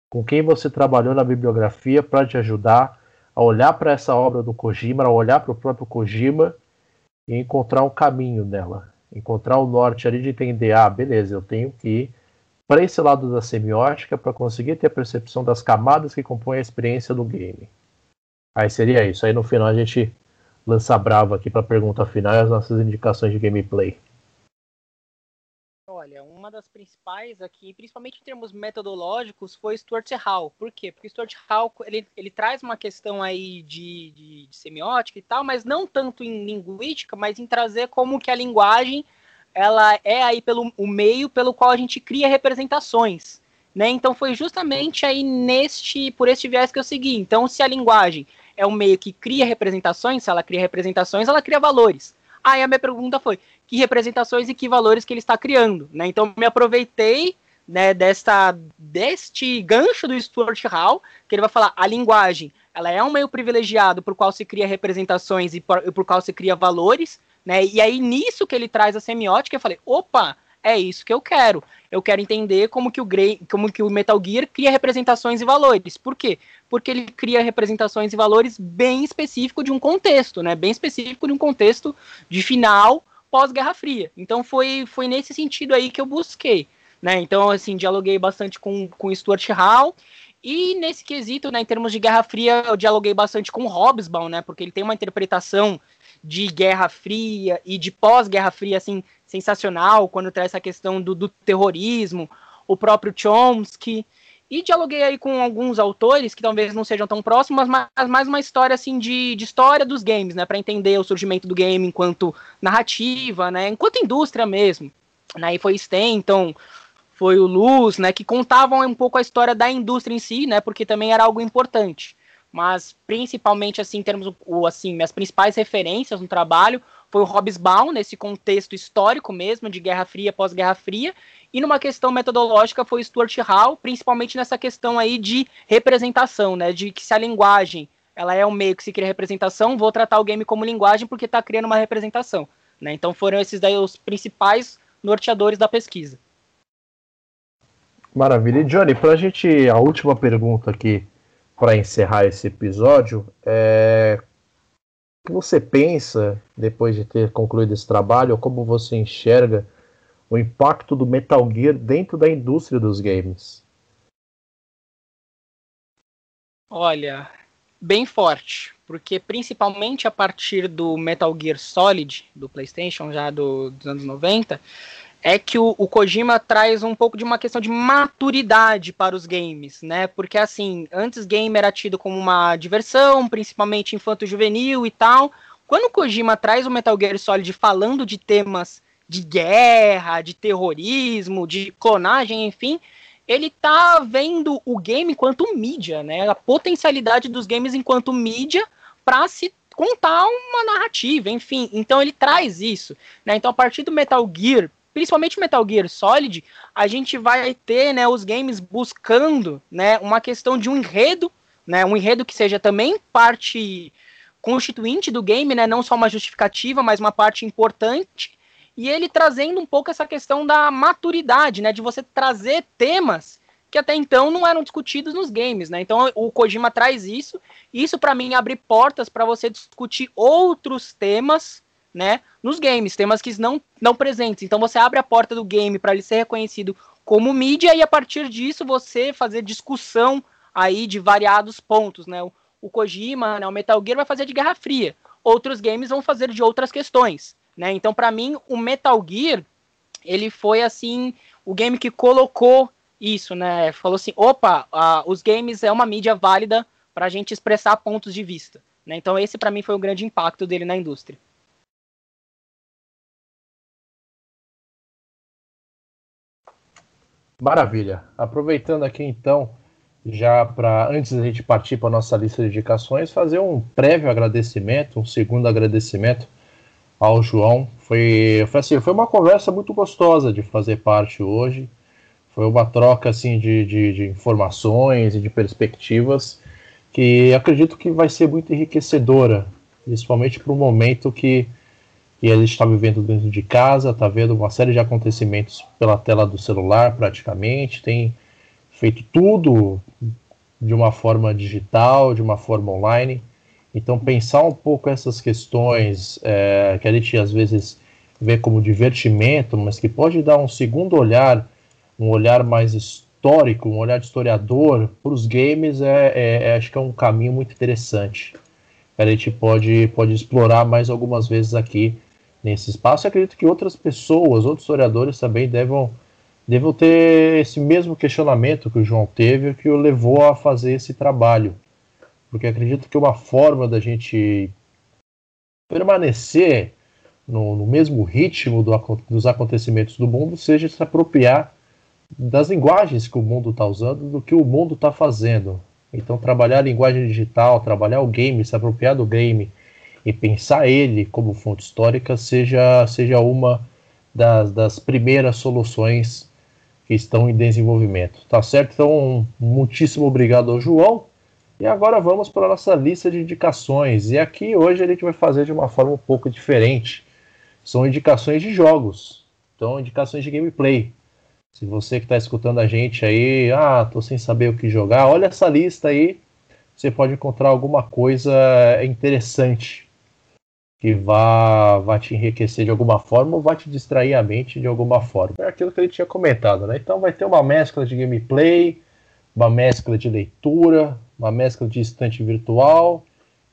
[SPEAKER 1] com quem você trabalhou na bibliografia para te ajudar a olhar para essa obra do Kojima, a olhar para o próprio Kojima e encontrar um caminho nela, encontrar o norte ali de entender, ah, beleza, eu tenho que ir para esse lado da semiótica para conseguir ter a percepção das camadas que compõem a experiência do game. Aí seria isso. Aí no final a gente lança brava aqui para a pergunta final e as nossas indicações de gameplay.
[SPEAKER 7] Das principais aqui, principalmente em termos metodológicos, foi Stuart Hall. Por quê? Porque Stuart Hall ele, ele traz uma questão aí de, de, de, semiótica e tal, mas não tanto em linguística, mas em trazer como que a linguagem ela é aí pelo o meio pelo qual a gente cria representações. Né? Então foi justamente aí neste por este viés que eu segui. Então, se a linguagem é um meio que cria representações, se ela cria representações, ela cria valores. Aí a minha pergunta foi: que representações e que valores que ele está criando? Né? Então me aproveitei né, desta, deste gancho do Stuart Hall, que ele vai falar a linguagem, ela é um meio privilegiado por qual se cria representações e por, por qual se cria valores, né? E aí nisso que ele traz a semiótica, eu falei, opa, é isso que eu quero. Eu quero entender como que o Grey, como que o Metal Gear cria representações e valores. Por quê? Porque ele cria representações e valores bem específico de um contexto, né? Bem específico de um contexto de final pós-Guerra Fria. Então foi, foi nesse sentido aí que eu busquei, né? Então assim, dialoguei bastante com com Stuart Hall e nesse quesito, né, em termos de Guerra Fria, eu dialoguei bastante com Hobsbawm, né? Porque ele tem uma interpretação de Guerra Fria e de pós-Guerra Fria, assim, sensacional, quando traz essa questão do, do terrorismo, o próprio Chomsky. E dialoguei aí com alguns autores que talvez não sejam tão próximos, mas mais uma história assim de, de história dos games, né, para entender o surgimento do game enquanto narrativa, né, enquanto indústria mesmo. Né, e foi Stanton, foi o Luz, né, que contavam um pouco a história da indústria em si, né, porque também era algo importante mas principalmente assim em termos o assim minhas principais referências no trabalho foi o Hobsbawm nesse contexto histórico mesmo de Guerra Fria pós-Guerra Fria. E numa questão metodológica foi Stuart Hall principalmente nessa questão aí de representação né? De que se a linguagem ela é um meio que se cria representação vou tratar o game como linguagem porque está criando uma representação né? Então foram esses daí os principais norteadores da pesquisa.
[SPEAKER 1] Maravilha. E Johnny, para a gente, a última pergunta aqui para encerrar esse episódio, é, o que você pensa, depois de ter concluído esse trabalho, ou como você enxerga o impacto do Metal Gear dentro da indústria dos games?
[SPEAKER 7] Olha, bem forte, porque principalmente a partir do Metal Gear Solid, do PlayStation, já do, dos anos 90, é que o, o, Kojima traz um pouco de uma questão de maturidade para os games, né? Porque assim, antes game era tido como uma diversão, principalmente infanto-juvenil e tal. Quando o Kojima traz o Metal Gear Solid falando de temas de guerra, de terrorismo, de clonagem, enfim, ele tá vendo o game enquanto mídia, né? A potencialidade dos games enquanto mídia para se contar uma narrativa, enfim. Então ele traz isso, né? Então a partir do Metal Gear principalmente Metal Gear Solid, a gente vai ter, né, os games buscando, né, uma questão de um enredo, né, um enredo que seja também parte constituinte do game, né, não só uma justificativa, mas uma parte importante, e ele trazendo um pouco essa questão da maturidade, né, de você trazer temas que até então não eram discutidos nos games, né? Então o Kojima traz isso, isso para mim abre portas para você discutir outros temas né, nos games, temas que não, não presentes. Então você abre a porta do game para ele ser reconhecido como mídia e a partir disso você fazer discussão aí de variados pontos, né? O, o Kojima, né, o Metal Gear vai fazer de Guerra Fria. Outros games vão fazer de outras questões, né? Então para mim o Metal Gear ele foi assim o game que colocou isso, né? Falou assim, opa, os games é uma mídia válida para a gente expressar pontos de vista. Né? Então esse para mim foi o grande impacto dele na indústria.
[SPEAKER 1] Maravilha. Aproveitando aqui então já para, antes da gente partir para nossa lista de indicações, fazer um prévio agradecimento, um segundo agradecimento ao João. Foi, foi, assim, foi uma conversa muito gostosa de fazer parte hoje. Foi uma troca assim, de, de, de informações e de perspectivas que acredito que vai ser muito enriquecedora, principalmente para o momento que, a gente está vivendo dentro de casa, está vendo uma série de acontecimentos pela tela do celular praticamente, tem feito tudo de uma forma digital, de uma forma online. Então, pensar um pouco essas questões é, que a gente às vezes vê como divertimento, mas que pode dar um segundo olhar, um olhar mais histórico, um olhar de historiador para os games, é, é, é, acho que é um caminho muito interessante. A gente pode, pode explorar mais algumas vezes aqui nesse espaço. Eu acredito que outras pessoas, outros historiadores também devam devo ter esse mesmo questionamento que o João teve, que o levou a fazer esse trabalho. Porque acredito que uma forma da gente permanecer no, no mesmo ritmo do, dos acontecimentos do mundo seja se apropriar das linguagens que o mundo está usando, do que o mundo está fazendo. Então, trabalhar a linguagem digital, trabalhar o game, se apropriar do game e pensar ele como fonte histórica seja, seja uma das, das primeiras soluções que estão em desenvolvimento. Tá certo? Então, muitíssimo obrigado ao João. E agora vamos para a nossa lista de indicações. E aqui hoje a gente vai fazer de uma forma um pouco diferente. São indicações de jogos. Então, indicações de gameplay. Se você que está escutando a gente aí, ah, tô sem saber o que jogar, olha essa lista aí. Você pode encontrar alguma coisa interessante que vá, vá te enriquecer de alguma forma ou vá te distrair a mente de alguma forma. É aquilo que ele tinha comentado, né? Então vai ter uma mescla de gameplay, uma mescla de leitura, uma mescla de estante virtual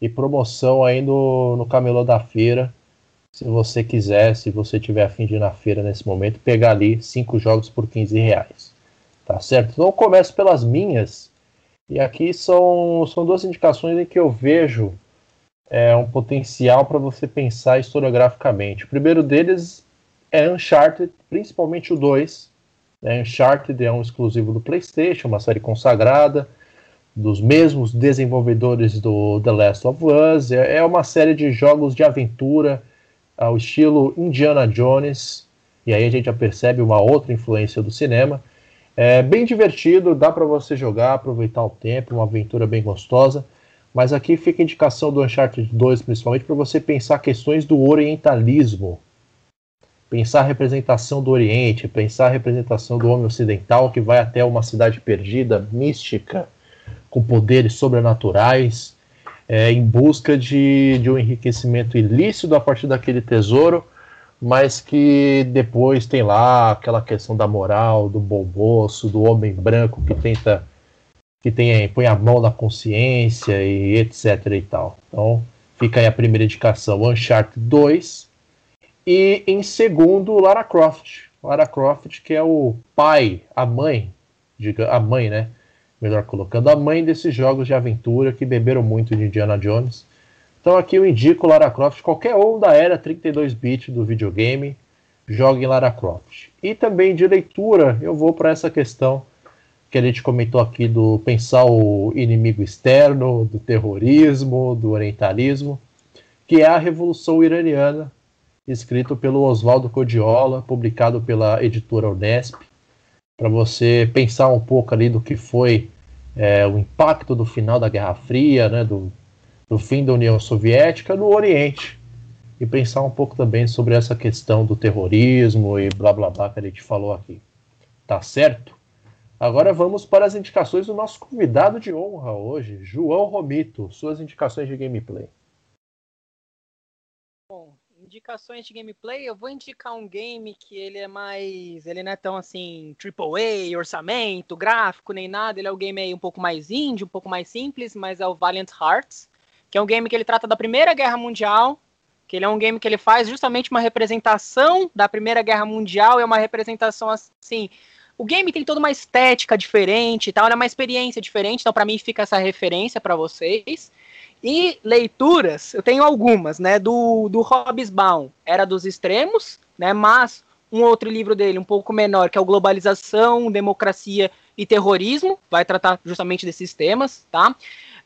[SPEAKER 1] e promoção aí no, no camelô da feira. Se você quiser, se você tiver afim de ir na feira nesse momento, pegar ali cinco jogos por 15 reais. Tá certo? Então eu começo pelas minhas. E aqui são, são duas indicações em que eu vejo é, um potencial para você pensar historiograficamente. O primeiro deles é Uncharted, principalmente o 2. Né? Uncharted é um exclusivo do PlayStation, uma série consagrada, dos mesmos desenvolvedores do The Last of Us. É, é uma série de jogos de aventura ao estilo Indiana Jones, e aí a gente já percebe uma outra influência do cinema. É bem divertido, dá para você jogar, aproveitar o tempo, uma aventura bem gostosa. Mas aqui fica a indicação do Uncharted 2, principalmente, para você pensar questões do orientalismo. Pensar a representação do Oriente, pensar a representação do homem ocidental que vai até uma cidade perdida, mística, com poderes sobrenaturais, é, em busca de, de um enriquecimento ilícito a partir daquele tesouro, mas que depois tem lá aquela questão da moral, do bom moço, do homem branco que tenta que tem, põe a mão na consciência e etc e tal. Então, fica aí a primeira indicação, Uncharted 2. E em segundo, Lara Croft. Lara Croft, que é o pai, a mãe, diga, a mãe, né? Melhor colocando, a mãe desses jogos de aventura que beberam muito de Indiana Jones. Então aqui eu indico Lara Croft, qualquer um da era 32-bit do videogame, jogue Lara Croft. E também de leitura, eu vou para essa questão que a gente comentou aqui do pensar o inimigo externo, do terrorismo, do orientalismo, que é a Revolução Iraniana, escrito pelo Oswaldo Codiola, publicado pela editora Unesp, para você pensar um pouco ali do que foi é, o impacto do final da Guerra Fria, né, do, do fim da União Soviética no Oriente, e pensar um pouco também sobre essa questão do terrorismo e blá blá blá que a gente falou aqui. Tá certo? Agora vamos para as indicações do nosso convidado de honra hoje, João Romito. Suas indicações de gameplay.
[SPEAKER 7] Bom, indicações de gameplay, eu vou indicar um game que ele é mais. Ele não é tão assim, AAA, orçamento, gráfico, nem nada. Ele é um game aí um pouco mais indie, um pouco mais simples, mas é o Valiant Hearts, que é um game que ele trata da Primeira Guerra Mundial. Que ele é um game que ele faz justamente uma representação da Primeira Guerra Mundial, é uma representação assim o game tem toda uma estética diferente e tal, é uma experiência diferente, então para mim fica essa referência para vocês. E leituras, eu tenho algumas, né, do, do Hobbesbaum, Era dos Extremos, né, mas um outro livro dele, um pouco menor, que é o Globalização, Democracia e terrorismo, vai tratar justamente desses temas, tá?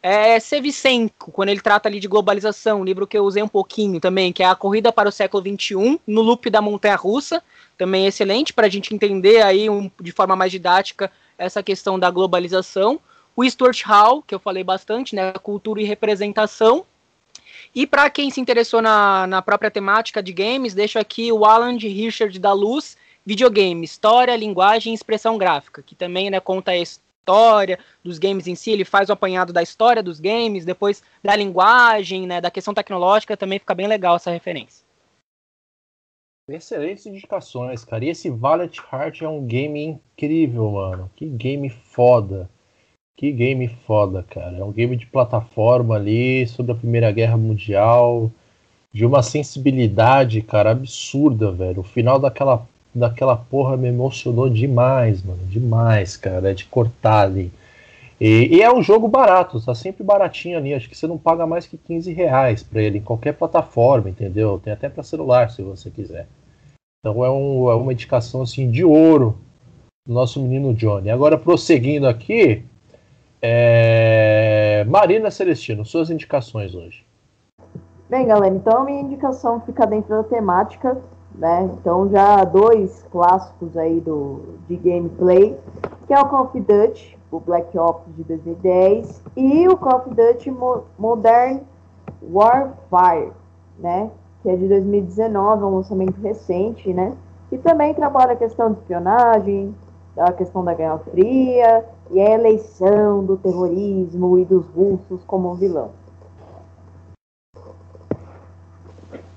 [SPEAKER 7] É, Sevicenko, quando ele trata ali de globalização, um livro que eu usei um pouquinho também, que é A Corrida para o Século XXI, no loop da Montanha Russa, também excelente para a gente entender aí um, de forma mais didática essa questão da globalização. O Stuart Hall, que eu falei bastante, né, cultura e representação. E para quem se interessou na, na própria temática de games, deixo aqui o Alan de Richard da Luz, videogame, história, linguagem e expressão gráfica, que também né, conta a história dos games em si, ele faz o apanhado da história dos games, depois da linguagem, né, da questão tecnológica, também fica bem legal essa referência.
[SPEAKER 1] Excelentes indicações, cara. E esse Valiant Heart é um game incrível, mano. Que game foda. Que game foda, cara. É um game de plataforma ali sobre a Primeira Guerra Mundial. De uma sensibilidade, cara, absurda, velho. O final daquela, daquela porra me emocionou demais, mano. Demais, cara. É de cortar ali. E, e, é um jogo barato, tá sempre baratinho ali. Acho que você não paga mais que 15 reais pra ele em qualquer plataforma, entendeu? Tem até para celular se você quiser. Então é, um, é uma indicação assim de ouro do nosso menino Johnny. Agora prosseguindo aqui, é... Marina Celestino, suas indicações hoje.
[SPEAKER 4] Bem, galera, então a minha indicação fica dentro da temática, né? Então já dois clássicos aí do, de gameplay, que é o Call of Duty o Black Ops de 2010 e o Call of Duty Modern Warfare, né? Que é de 2019, é um lançamento recente, né? E também trabalha a questão de espionagem, a questão da Guerra Fria e a eleição do terrorismo e dos russos como vilão.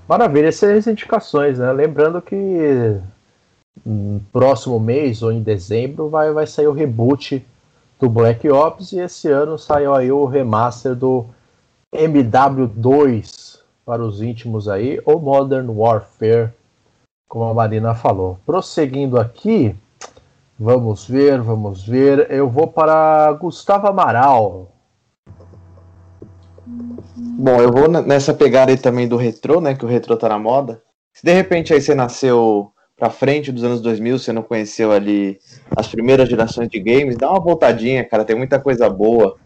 [SPEAKER 1] Maravilha, essas indicações, né? Lembrando que no próximo mês ou em dezembro vai, vai sair o reboot do Black Ops e esse ano saiu aí o remaster do MW2 para os íntimos aí, ou Modern Warfare, como a Marina falou. Prosseguindo aqui, vamos ver, vamos ver. Eu vou para Gustavo Amaral.
[SPEAKER 3] Bom, eu vou nessa pegada aí também do retrô, né? Que o retrô tá na moda. Se de repente aí você nasceu para frente dos anos 2000, você não conheceu ali as primeiras gerações de games, dá uma voltadinha, cara, tem muita coisa boa.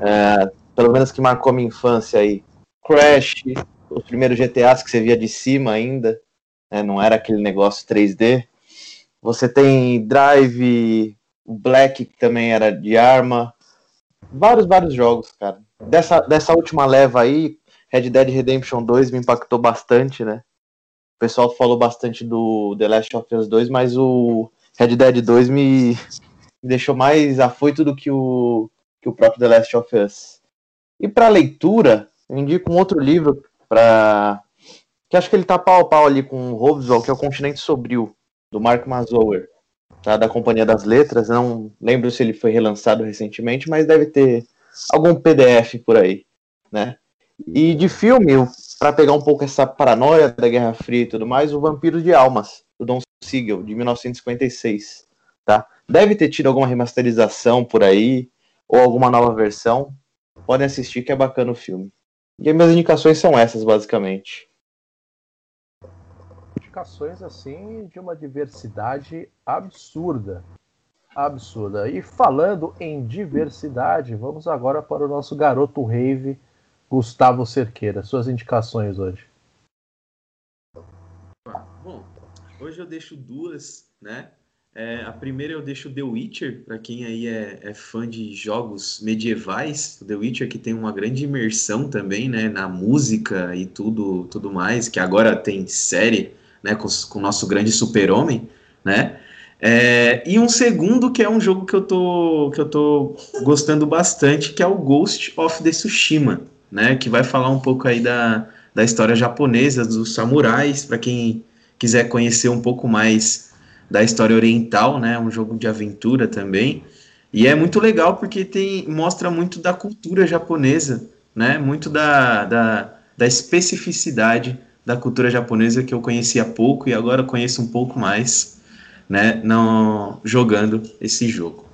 [SPEAKER 3] É, pelo menos que marcou minha infância aí. Crash, os primeiros GTAs que você via de cima ainda, né, não era aquele negócio 3D. Você tem Drive, Black, que também era de arma. Vários, vários jogos, cara. Dessa, dessa última leva aí, Red Dead Redemption 2 me impactou bastante, né? O pessoal falou bastante do The Last of Us 2, mas o Red Dead 2 me, me deixou mais afoito do que o, que o próprio The Last of Us. E para leitura, eu indico um outro livro para que acho que ele tá pau a pau ali com o Rovesol, que é o Continente Sobril, do Mark Mazower, tá? da Companhia das Letras. Não lembro se ele foi relançado recentemente, mas deve ter algum PDF por aí, né? E de filme, para pegar um pouco essa paranoia da Guerra Fria e tudo mais, o Vampiro de Almas, do Don Siegel, de 1956. Tá? Deve ter tido alguma remasterização por aí, ou alguma nova versão. Podem assistir que é bacana o filme. E as minhas indicações são essas, basicamente.
[SPEAKER 1] Indicações assim de uma diversidade absurda. Absurda. E falando em diversidade, vamos agora para o nosso garoto rave Gustavo Cerqueira, suas indicações hoje.
[SPEAKER 2] Bom, hoje eu deixo duas, né? É, a primeira eu deixo The Witcher, para quem aí é, é, fã de jogos medievais. The Witcher que tem uma grande imersão também, né, na música e tudo, tudo mais, que agora tem série, né, com, com o nosso grande super-homem, né? É, e um segundo que é um jogo que eu tô que eu tô gostando bastante, que é o Ghost of the Tsushima, né, que vai falar um pouco aí da, da história japonesa, dos samurais, para quem quiser conhecer um pouco mais da história oriental, né, um jogo de aventura também. E é muito legal porque tem, mostra muito da cultura japonesa, né, muito da, da, da especificidade da cultura japonesa que eu conhecia pouco e agora conheço um pouco mais, né, no, jogando esse jogo.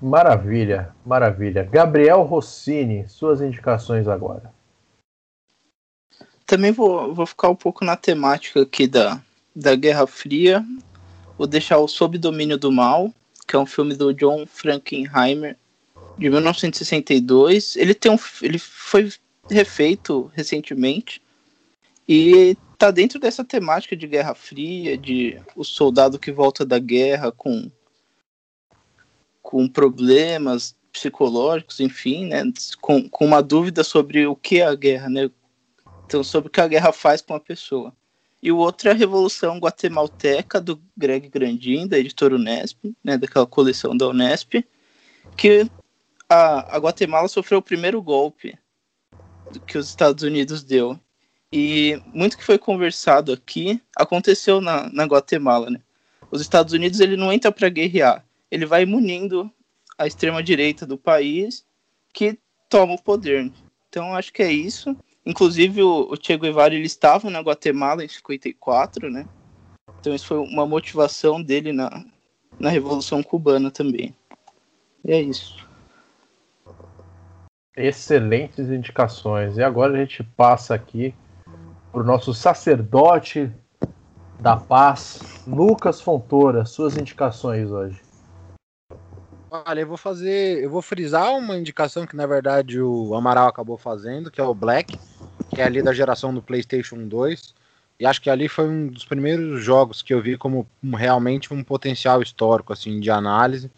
[SPEAKER 1] Maravilha, maravilha. Gabriel Rossini, suas indicações agora.
[SPEAKER 5] Também vou, vou ficar um pouco na temática aqui da, da Guerra Fria. vou deixar o Sob Domínio do Mal, que é um filme do John Frankenheimer, de 1962. Ele, tem um, ele foi refeito recentemente e tá dentro dessa temática de Guerra Fria, de o soldado que volta da guerra com, com problemas psicológicos, enfim, né, com, com uma dúvida sobre o que é a guerra, né, então sobre o que a guerra faz com a pessoa. E o outro é a Revolução Guatemalteca, do Greg Grandin, da editora Unesp, né, daquela coleção da Unesp, que a, a Guatemala sofreu o primeiro golpe que os Estados Unidos deu. E muito que foi conversado aqui aconteceu na, na Guatemala, né? Os Estados Unidos ele não entra para guerrear, ele vai munindo a extrema direita do país que toma o poder. Então acho que é isso. Inclusive o, o Che Guevara ele estava na Guatemala em 54, né? Então isso foi uma motivação dele na, na Revolução Cubana também. E é isso.
[SPEAKER 1] Excelentes indicações. E agora a gente passa aqui para o nosso sacerdote da paz, Lucas Fontoura. Suas indicações hoje.
[SPEAKER 6] Olha, eu vou fazer, eu vou frisar uma indicação que na verdade o Amaral acabou fazendo, que é o Black, que é ali da geração do PlayStation 2. E acho que ali foi um dos primeiros jogos que eu vi como realmente um potencial histórico assim de análise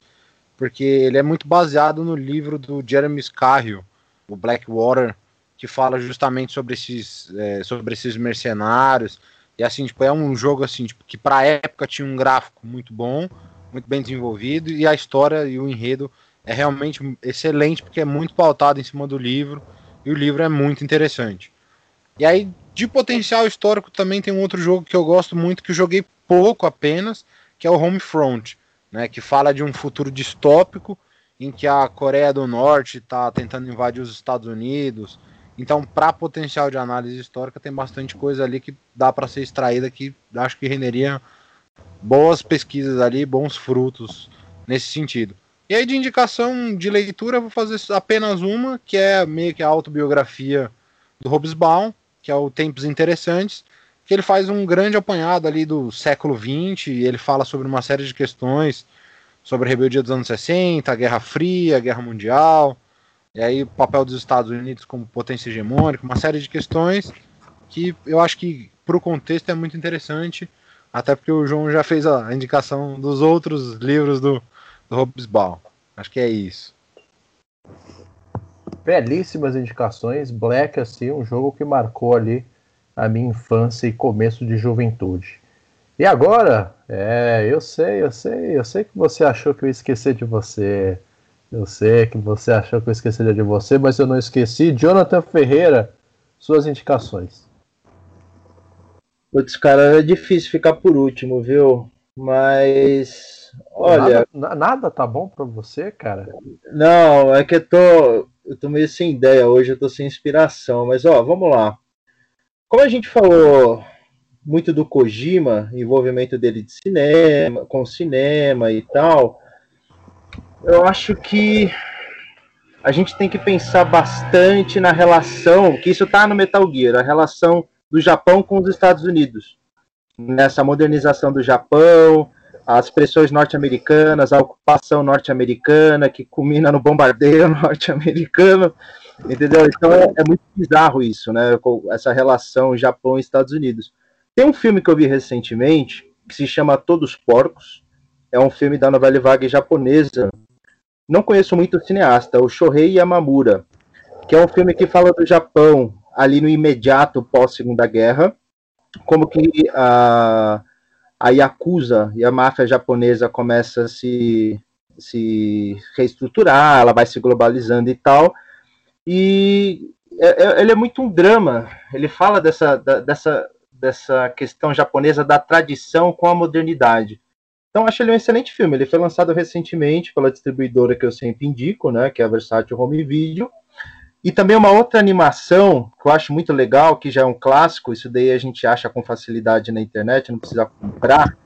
[SPEAKER 6] porque ele é muito baseado no livro do Jeremy Scarhill, o Blackwater, que fala justamente sobre esses, é, sobre esses mercenários. E assim, tipo, é um jogo assim, tipo, que para época tinha um gráfico muito bom, muito bem desenvolvido, e a história e o enredo é realmente excelente, porque é muito pautado em cima do livro, e o livro é muito interessante. E aí, de potencial histórico, também tem um outro jogo que eu gosto muito, que eu joguei pouco apenas, que é o Homefront né, que fala de um futuro distópico em que a Coreia do Norte está tentando invadir os Estados Unidos. Então, para potencial de análise histórica, tem bastante coisa ali que dá para ser extraída que acho que renderia boas pesquisas ali, bons frutos nesse sentido. E aí, de indicação de leitura, vou fazer apenas uma, que é meio que a autobiografia do Hobsbawm, que é o Tempos Interessantes, que ele faz um grande apanhado ali do século XX, ele fala sobre uma série de questões sobre a rebeldia dos anos 60, a Guerra Fria, a Guerra Mundial, e aí o papel dos Estados Unidos como potência hegemônica, uma série de questões que eu acho que para o contexto é muito interessante, até porque o João já fez a indicação dos outros livros do, do Hobsbawm. Acho que é isso.
[SPEAKER 1] Belíssimas indicações. Black, assim, um jogo que marcou ali a minha infância e começo de juventude. E agora, é, eu sei, eu sei, eu sei que você achou que eu ia esquecer de você. Eu sei que você achou que eu esqueceria de você, mas eu não esqueci. Jonathan Ferreira, suas indicações.
[SPEAKER 3] Putz, cara, é difícil ficar por último, viu? Mas. Olha.
[SPEAKER 1] Nada, nada tá bom pra você, cara?
[SPEAKER 3] Não, é que eu tô. Eu tô meio sem ideia hoje, eu tô sem inspiração. Mas, ó, vamos lá. Como a gente falou muito do Kojima, envolvimento dele de cinema, com cinema e tal, eu acho que a gente tem que pensar bastante na relação, que isso está no Metal Gear, a relação do Japão com os Estados Unidos. Nessa modernização do Japão, as pressões norte-americanas, a ocupação norte-americana, que culmina no bombardeio [LAUGHS] norte-americano. Entendeu? Então é, é, muito bizarro isso, né? Essa relação Japão e Estados Unidos. Tem um filme que eu vi recentemente que se chama Todos Porcos. É um filme da novela vaga japonesa. Não conheço muito o cineasta, o Shohei Yamamura, que é um filme que fala do Japão ali no imediato pós Segunda Guerra, como que a, a Yakuza e a máfia japonesa começa a se, se reestruturar, ela vai se globalizando e tal, e é, é, ele é muito um drama. Ele fala dessa, dessa, dessa questão japonesa da tradição com a modernidade. Então, acho ele um excelente filme. Ele foi lançado recentemente pela distribuidora que eu sempre indico, né, que é a Versátil Home Video. E também uma outra animação que eu acho muito legal, que já é um clássico, isso daí a gente acha com facilidade na internet, não precisa comprar,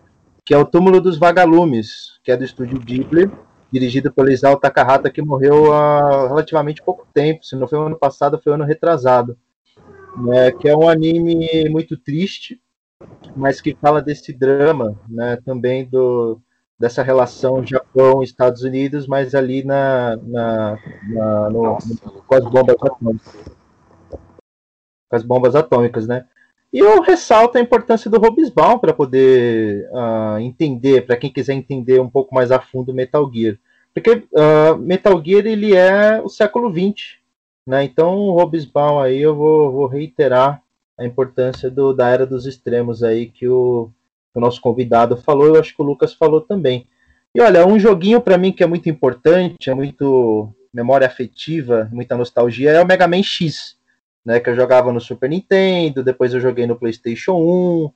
[SPEAKER 3] que é o Túmulo dos Vagalumes, que é do estúdio Ghibli dirigido pelo Isao Takahata, que morreu há relativamente pouco tempo, se não foi ano passado, foi ano retrasado. Né, que é um anime muito triste, mas que fala desse drama, né, também do, dessa relação Japão-Estados Unidos, mas ali na, na, na no, no, com as bombas atômicas. Com as bombas atômicas, né? E eu ressalto a importância do Robisbaum para poder uh, entender, para quem quiser entender um pouco mais a fundo Metal Gear. Porque uh, Metal Gear ele é o século XX, né? Então o Robisbaum aí eu vou, vou reiterar a importância do, da era dos extremos aí que o, o nosso convidado falou, eu acho que o Lucas falou também. E olha, um joguinho para mim que é muito importante, é muito memória afetiva, muita nostalgia, é o Mega Man X, né, que eu jogava no Super Nintendo, depois eu joguei no PlayStation 1,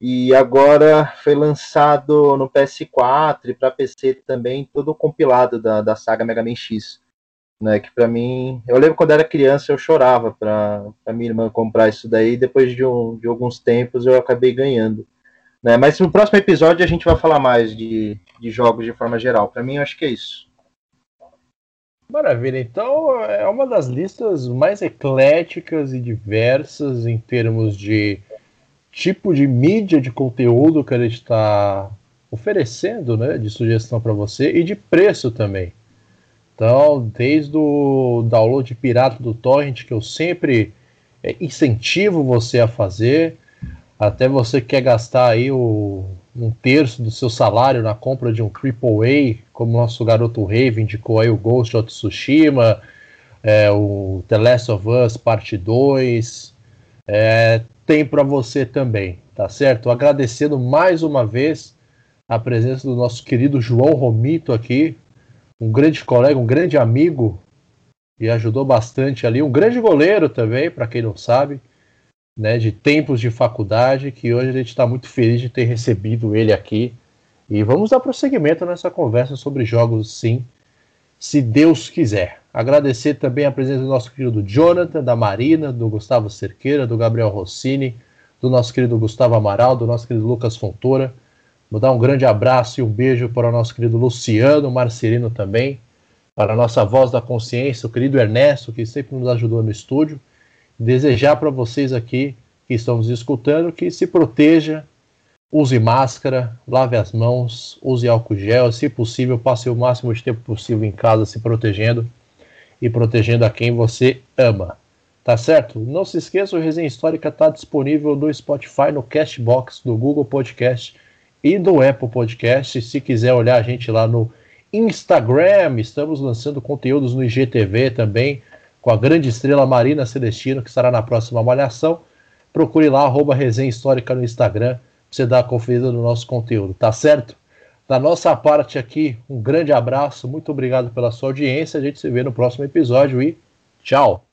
[SPEAKER 3] e agora foi lançado no PS4 e para PC também, todo compilado da, da saga Mega Man X. Né, que para mim, eu lembro quando era criança eu chorava para minha irmã comprar isso daí, depois de, um, de alguns tempos eu acabei ganhando. Né? Mas no próximo episódio a gente vai falar mais de, de jogos de forma geral. Para mim, eu acho que é isso.
[SPEAKER 1] Maravilha, então é uma das listas mais ecléticas e diversas em termos de tipo de mídia de conteúdo que a gente está oferecendo, né, de sugestão para você e de preço também. Então, desde o download pirata do torrent que eu sempre é, incentivo você a fazer, até você que quer gastar aí o, um terço do seu salário na compra de um AAA, como nosso garoto Rave indicou aí o Ghost of Tsushima, é, o The Last of Us Parte 2, é, tem para você também, tá certo? Agradecendo mais uma vez a presença do nosso querido João Romito aqui, um grande colega, um grande amigo, e ajudou bastante ali, um grande goleiro também, para quem não sabe né, de tempos de faculdade, que hoje a gente está muito feliz de ter recebido ele aqui. E vamos dar prosseguimento nessa conversa sobre jogos, sim, se Deus quiser. Agradecer também a presença do nosso querido Jonathan, da Marina, do Gustavo Cerqueira, do Gabriel Rossini, do nosso querido Gustavo Amaral, do nosso querido Lucas Fontoura. Vou dar um grande abraço e um beijo para o nosso querido Luciano Marcelino também, para a nossa voz da consciência, o querido Ernesto, que sempre nos ajudou no estúdio desejar para vocês aqui que estão nos escutando que se proteja, use máscara, lave as mãos, use álcool gel, se possível, passe o máximo de tempo possível em casa se protegendo e protegendo a quem você ama. Tá certo? Não se esqueça, o Resenha Histórica está disponível no Spotify, no Castbox, do Google Podcast e do Apple Podcast. Se quiser olhar a gente lá no Instagram, estamos lançando conteúdos no IGTV também com a grande estrela Marina Celestino, que estará na próxima Malhação. Procure lá, arroba Resenha Histórica no Instagram, para você dar a conferida no nosso conteúdo, tá certo? Da nossa parte aqui, um grande abraço, muito obrigado pela sua audiência. A gente se vê no próximo episódio e tchau!